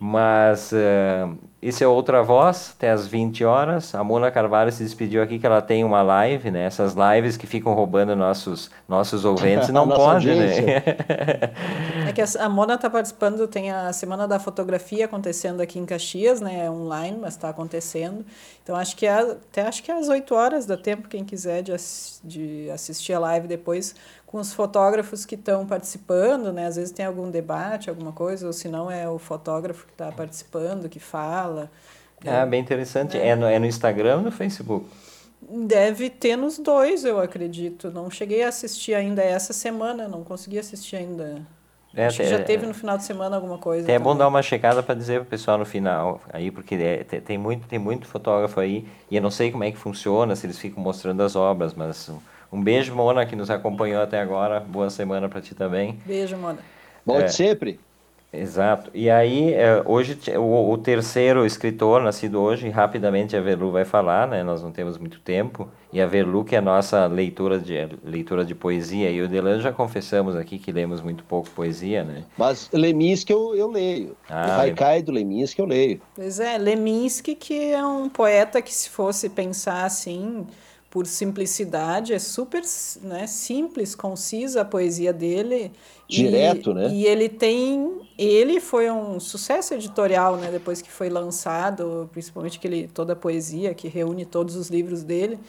Mas uh, isso é outra voz, até às 20 horas. A Mona Carvalho se despediu aqui que ela tem uma live, né? Essas lives que ficam roubando nossos, nossos ouvintes, não pode, né? é que a Mona está participando, tem a Semana da Fotografia acontecendo aqui em Caxias, né? É online, mas está acontecendo. Então acho que é, até acho que é às 8 horas dá tempo, quem quiser, de, de assistir a live depois com os fotógrafos que estão participando, né? Às vezes tem algum debate, alguma coisa, ou se não é o fotógrafo que está participando, que fala. Ah, bem interessante. É, é no, é no Instagram ou no Facebook? Deve ter nos dois, eu acredito. Não cheguei a assistir ainda essa semana, não consegui assistir ainda. É, Acho que já teve no final de semana alguma coisa. É bom dar uma checada para dizer para o pessoal no final aí, porque é, tem, muito, tem muito fotógrafo aí e eu não sei como é que funciona, se eles ficam mostrando as obras, mas um beijo, Mona, que nos acompanhou até agora. Boa semana para ti também. Beijo, Mona. Volte é, sempre. Exato. E aí, é, hoje, o, o, terceiro escritor nascido hoje, rapidamente a Verlu vai falar, né? Nós não temos muito tempo. E a Verlu, que é a nossa leitora de, leitora de poesia, e o Delan já confessamos aqui que lemos muito pouco poesia, né? Mas Leminski eu, eu leio. Ah, o Haikai do Leminski eu leio. Pois é, Leminski que é um poeta que se fosse pensar assim por simplicidade, é super né, simples, concisa a poesia dele. Direto, e, né? E ele tem. Ele foi um sucesso editorial, né? Depois que foi lançado, principalmente aquele, toda a poesia, que reúne todos os livros dele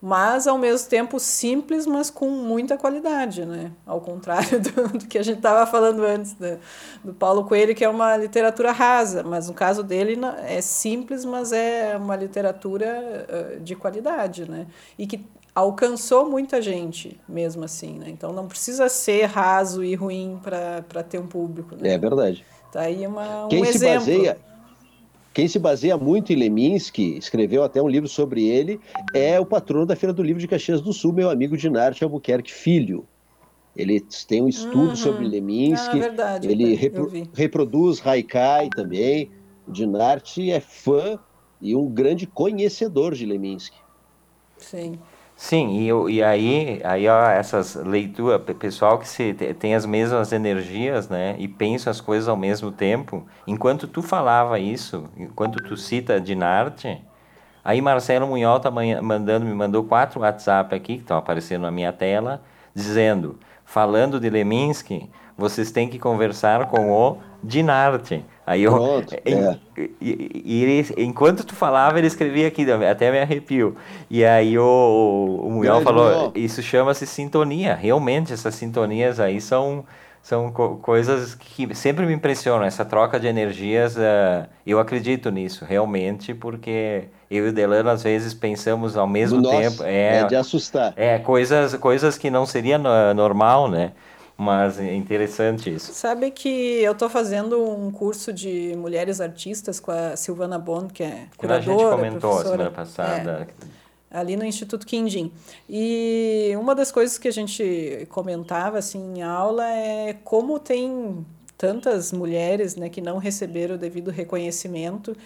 mas ao mesmo tempo simples, mas com muita qualidade, né? Ao contrário do, do que a gente estava falando antes do, do Paulo Coelho, que é uma literatura rasa, mas no caso dele é simples, mas é uma literatura uh, de qualidade, né? E que alcançou muita gente, mesmo assim, né? Então não precisa ser raso e ruim para ter um público. Né? É verdade. Tá aí uma, um Quem exemplo. se baseia quem se baseia muito em Leminski, escreveu até um livro sobre ele, é o patrono da Feira do Livro de Caxias do Sul, meu amigo Dinarte Albuquerque Filho. Ele tem um estudo uhum. sobre Leminski, ah, verdade, ele repro reproduz Haikai também. O Dinarte é fã e um grande conhecedor de Leminski. Sim. Sim, e, e aí, aí ó, essas leituras, pessoal que se, tem as mesmas energias, né, e pensa as coisas ao mesmo tempo, enquanto tu falava isso, enquanto tu cita Dinarte, aí Marcelo Munhol tá mandando, me mandou quatro WhatsApp aqui, que estão aparecendo na minha tela, dizendo, falando de Leminski, vocês têm que conversar com o Dinarte. Aí eu, Pronto, em, é. e, e ele, enquanto tu falava, ele escrevia aqui, até me arrepio. E aí o, o Munhol falou, isso chama-se sintonia. Realmente, essas sintonias aí são, são co coisas que sempre me impressionam. Essa troca de energias, uh, eu acredito nisso, realmente, porque eu e o Delano às vezes pensamos ao mesmo tempo. É, é de assustar. É, coisas, coisas que não seria normal, né? Mas é interessante isso. Sabe que eu estou fazendo um curso de mulheres artistas com a Silvana Bond, que é curadora, que a gente comentou semana passada. É, ali no Instituto Quindim. E uma das coisas que a gente comentava assim em aula é como tem tantas mulheres né, que não receberam o devido reconhecimento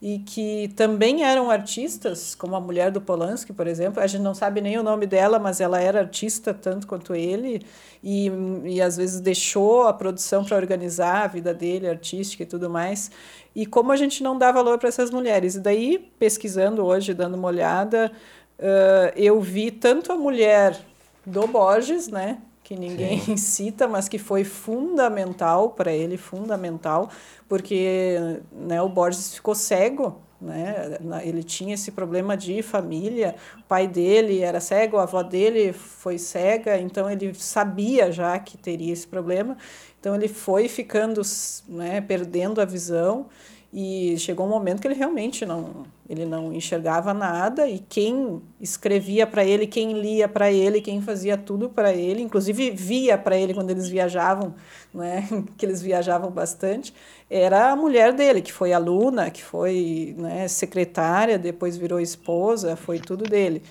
e que também eram artistas, como a mulher do Polanski, por exemplo. A gente não sabe nem o nome dela, mas ela era artista tanto quanto ele e, e às vezes deixou a produção para organizar a vida dele, artística e tudo mais. E como a gente não dá valor para essas mulheres. E daí, pesquisando hoje, dando uma olhada, uh, eu vi tanto a mulher do Borges, né, que ninguém Sim. cita, mas que foi fundamental para ele, fundamental, porque né, o Borges ficou cego, né? Ele tinha esse problema de família, o pai dele era cego, a avó dele foi cega, então ele sabia já que teria esse problema, então ele foi ficando, né, perdendo a visão e chegou um momento que ele realmente não ele não enxergava nada e quem escrevia para ele quem lia para ele quem fazia tudo para ele inclusive via para ele quando eles viajavam né que eles viajavam bastante era a mulher dele que foi aluna que foi né, secretária depois virou esposa foi tudo dele.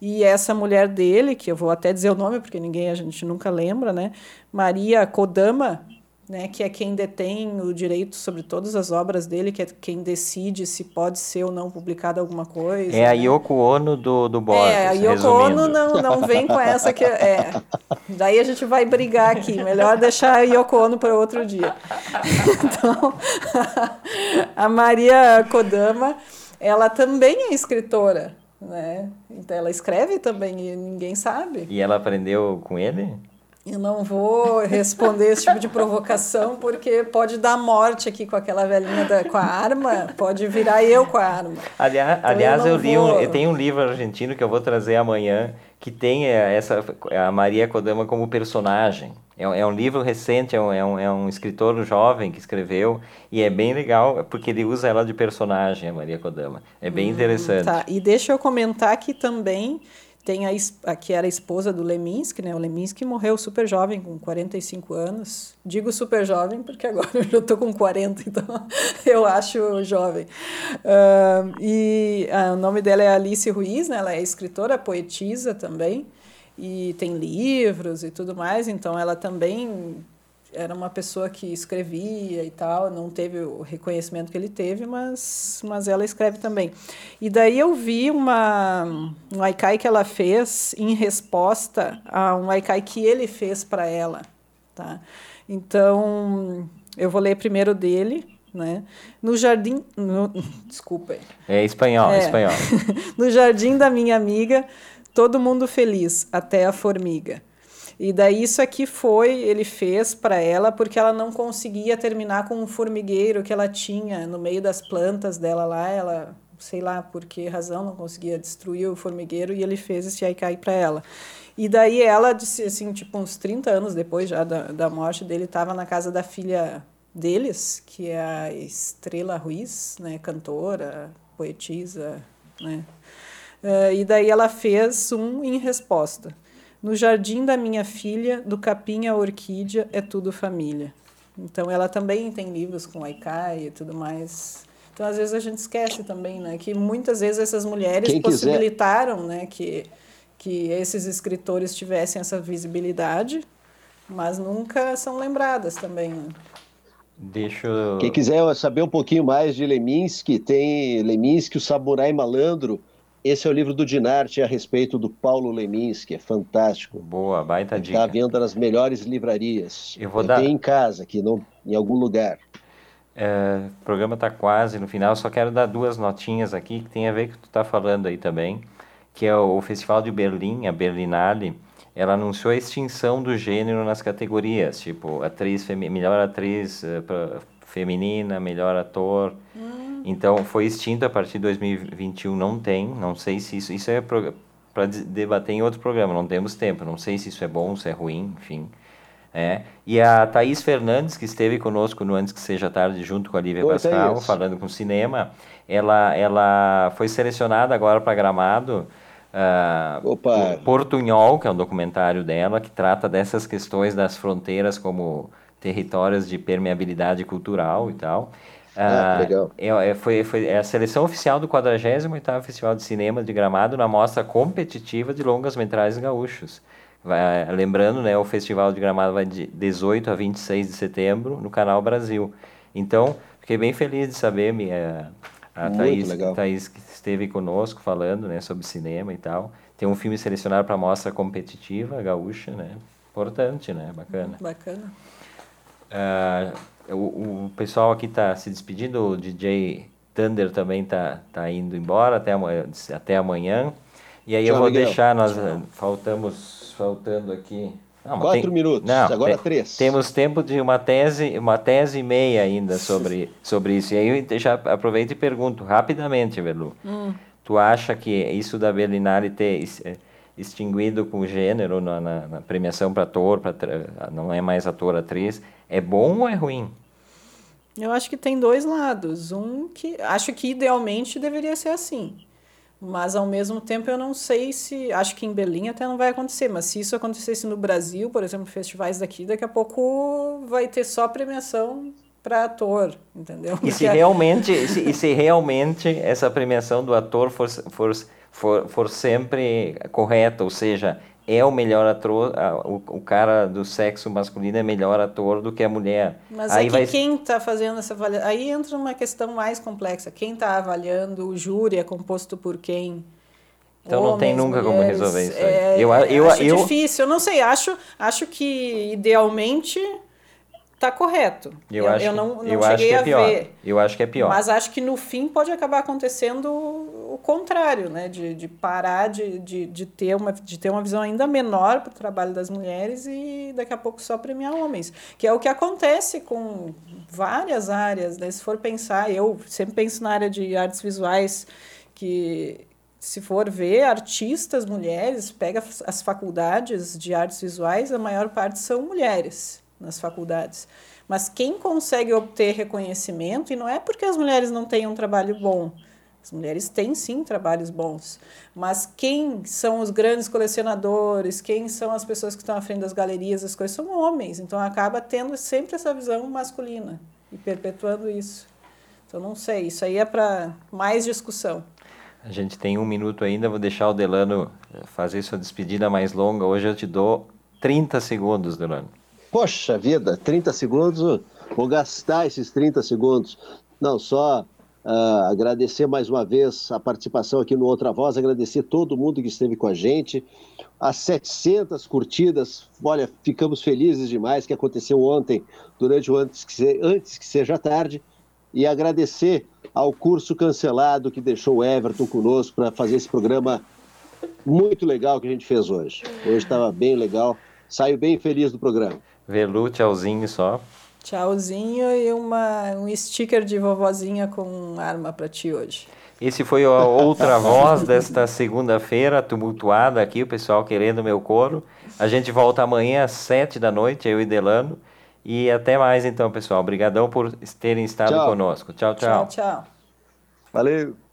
E essa mulher dele que eu vou até dizer o nome porque ninguém a gente nunca lembra né? Maria Kodama né, que é quem detém o direito sobre todas as obras dele, que é quem decide se pode ser ou não publicada alguma coisa. É né? a Yoko Ono do, do Borges, É, a Yoko resumindo. Ono não, não vem com essa que... É, daí a gente vai brigar aqui, melhor deixar a Yoko Ono para outro dia. Então, a Maria Kodama, ela também é escritora, né? Então ela escreve também e ninguém sabe. E ela aprendeu com ele? Eu não vou responder esse tipo de provocação, porque pode dar morte aqui com aquela velhinha da, com a arma, pode virar eu com a arma. Aliás, então aliás eu, eu li um, eu tenho um livro argentino que eu vou trazer amanhã, que tem eh, essa a Maria Kodama como personagem. É, é um livro recente, é um, é, um, é um escritor jovem que escreveu, e é bem legal, porque ele usa ela de personagem, a Maria Kodama. É bem hum, interessante. Tá, e deixa eu comentar que também tem a, a, que era a esposa do Leminski, né? O Leminski morreu super jovem, com 45 anos. Digo super jovem porque agora eu já estou com 40, então eu acho jovem. Uh, e uh, o nome dela é Alice Ruiz, né? Ela é escritora, poetisa também, e tem livros e tudo mais, então ela também era uma pessoa que escrevia e tal, não teve o reconhecimento que ele teve, mas, mas ela escreve também. E daí eu vi uma, um haikai que ela fez em resposta a um haikai que ele fez para ela. Tá? Então, eu vou ler primeiro dele, né? No jardim. No, desculpa. É espanhol, é. espanhol. no jardim da minha amiga, todo mundo feliz, até a formiga. E daí isso aqui foi, ele fez para ela porque ela não conseguia terminar com um formigueiro que ela tinha no meio das plantas dela lá, ela sei lá por que razão não conseguia destruir o formigueiro e ele fez esse haikai para ela. E daí ela disse assim, tipo uns 30 anos depois já da, da morte dele, estava na casa da filha deles, que é a Estrela Ruiz, né, cantora, poetisa, né? Uh, e daí ela fez um em resposta. No jardim da minha filha, do capim à orquídea, é tudo família. Então ela também tem livros com haikai e tudo mais. Então às vezes a gente esquece também, né, que muitas vezes essas mulheres Quem possibilitaram, quiser. né, que que esses escritores tivessem essa visibilidade, mas nunca são lembradas também. Né? Deixa Quem quiser saber um pouquinho mais de Leminski, tem Leminski, o Samurai Malandro. Esse é o livro do Dinarte a respeito do Paulo Leminski, é fantástico. Boa, baita dica. Está à venda nas melhores livrarias. Eu vou Eu dar... Tenho em casa, aqui não, em algum lugar. É, o programa está quase no final, só quero dar duas notinhas aqui que tem a ver com o que tu está falando aí também que é o Festival de Berlim, a Berlinale, ela anunciou a extinção do gênero nas categorias, tipo atriz melhor atriz uh, feminina, melhor ator. Hum. Então foi extinto a partir de 2021, não tem, não sei se isso isso é para debater em outro programa, não temos tempo, não sei se isso é bom, se é ruim, enfim. É. E a Thaís Fernandes, que esteve conosco no Antes que Seja Tarde, junto com a Lívia Oi, Pascal, falando com cinema, ela, ela foi selecionada agora para Gramado Uh, Portunhol, que é um documentário dela, que trata dessas questões das fronteiras como territórios de permeabilidade cultural e tal. Ah, legal. É, é, foi, foi é a seleção oficial do 48º Festival de Cinema de Gramado na mostra competitiva de longas metragens gaúchos. Vai, lembrando, né, o Festival de Gramado vai de 18 a 26 de setembro no Canal Brasil. Então, fiquei bem feliz de saber, minha, a Muito Thaís, legal. Thaís que esteve conosco falando né, sobre cinema e tal. Tem um filme selecionado para mostra competitiva gaúcha, né? Importante, né? Bacana. Bacana. Uh, o, o pessoal aqui está se despedindo, o DJ Thunder também está tá indo embora até amanhã. Até amanhã. E aí Tchau, eu vou Miguel. deixar, nós Tchau. faltamos, faltando aqui não, Quatro tem... minutos, não, agora três. Temos tempo de uma tese, uma tese e meia ainda sobre, sobre isso. E aí eu já aproveito e pergunto rapidamente, Velu. Hum. Tu acha que isso da Berlinale ter extinguido com gênero na, na, na premiação para ator, pra, não é mais ator, atriz, é bom ou é ruim? Eu acho que tem dois lados. Um que acho que idealmente deveria ser assim. Mas ao mesmo tempo eu não sei se. Acho que em Berlim até não vai acontecer, mas se isso acontecesse no Brasil, por exemplo, festivais daqui, daqui a pouco vai ter só premiação para ator, entendeu? E se, realmente, se, e se realmente essa premiação do ator for, for, for, for sempre correta, ou seja, é o melhor ator, o, o cara do sexo masculino é melhor ator do que a mulher. Mas aí é que vai... quem está fazendo essa avaliação, aí entra uma questão mais complexa. Quem está avaliando, o júri é composto por quem? Então Homens, não tem nunca mulheres, como resolver isso. É, eu, eu, acho eu, difícil, eu não sei, acho, acho que idealmente está correto. Eu, eu, acho, eu não, não eu cheguei acho que é pior. ver. Eu acho que é pior. Mas acho que no fim pode acabar acontecendo o contrário, né? De, de parar de, de, de, ter uma, de ter uma visão ainda menor para o trabalho das mulheres e daqui a pouco só premiar homens. Que é o que acontece com várias áreas, né? Se for pensar, eu sempre penso na área de artes visuais, que se for ver artistas mulheres, pega as faculdades de artes visuais, a maior parte são mulheres nas faculdades. Mas quem consegue obter reconhecimento, e não é porque as mulheres não têm um trabalho bom, as mulheres têm sim trabalhos bons, mas quem são os grandes colecionadores, quem são as pessoas que estão à frente das galerias, as coisas são homens, então acaba tendo sempre essa visão masculina e perpetuando isso. Então não sei, isso aí é para mais discussão. A gente tem um minuto ainda, vou deixar o Delano fazer sua despedida mais longa. Hoje eu te dou 30 segundos, Delano. Poxa vida, 30 segundos, vou gastar esses 30 segundos. Não, só uh, agradecer mais uma vez a participação aqui no Outra Voz, agradecer todo mundo que esteve com a gente. As 700 curtidas, olha, ficamos felizes demais que aconteceu ontem, durante o antes que, se, antes que seja tarde. E agradecer ao curso cancelado que deixou o Everton conosco para fazer esse programa muito legal que a gente fez hoje. Hoje estava bem legal. Saio bem feliz do programa. Velu, tchauzinho só. Tchauzinho e uma, um sticker de vovozinha com arma para ti hoje. Esse foi a outra voz desta segunda-feira, tumultuada aqui, o pessoal querendo meu coro. A gente volta amanhã às sete da noite, eu e Delano. E até mais então, pessoal. Obrigadão por terem estado Tchau. conosco. Tchau, tchau. Tchau, tchau. Valeu!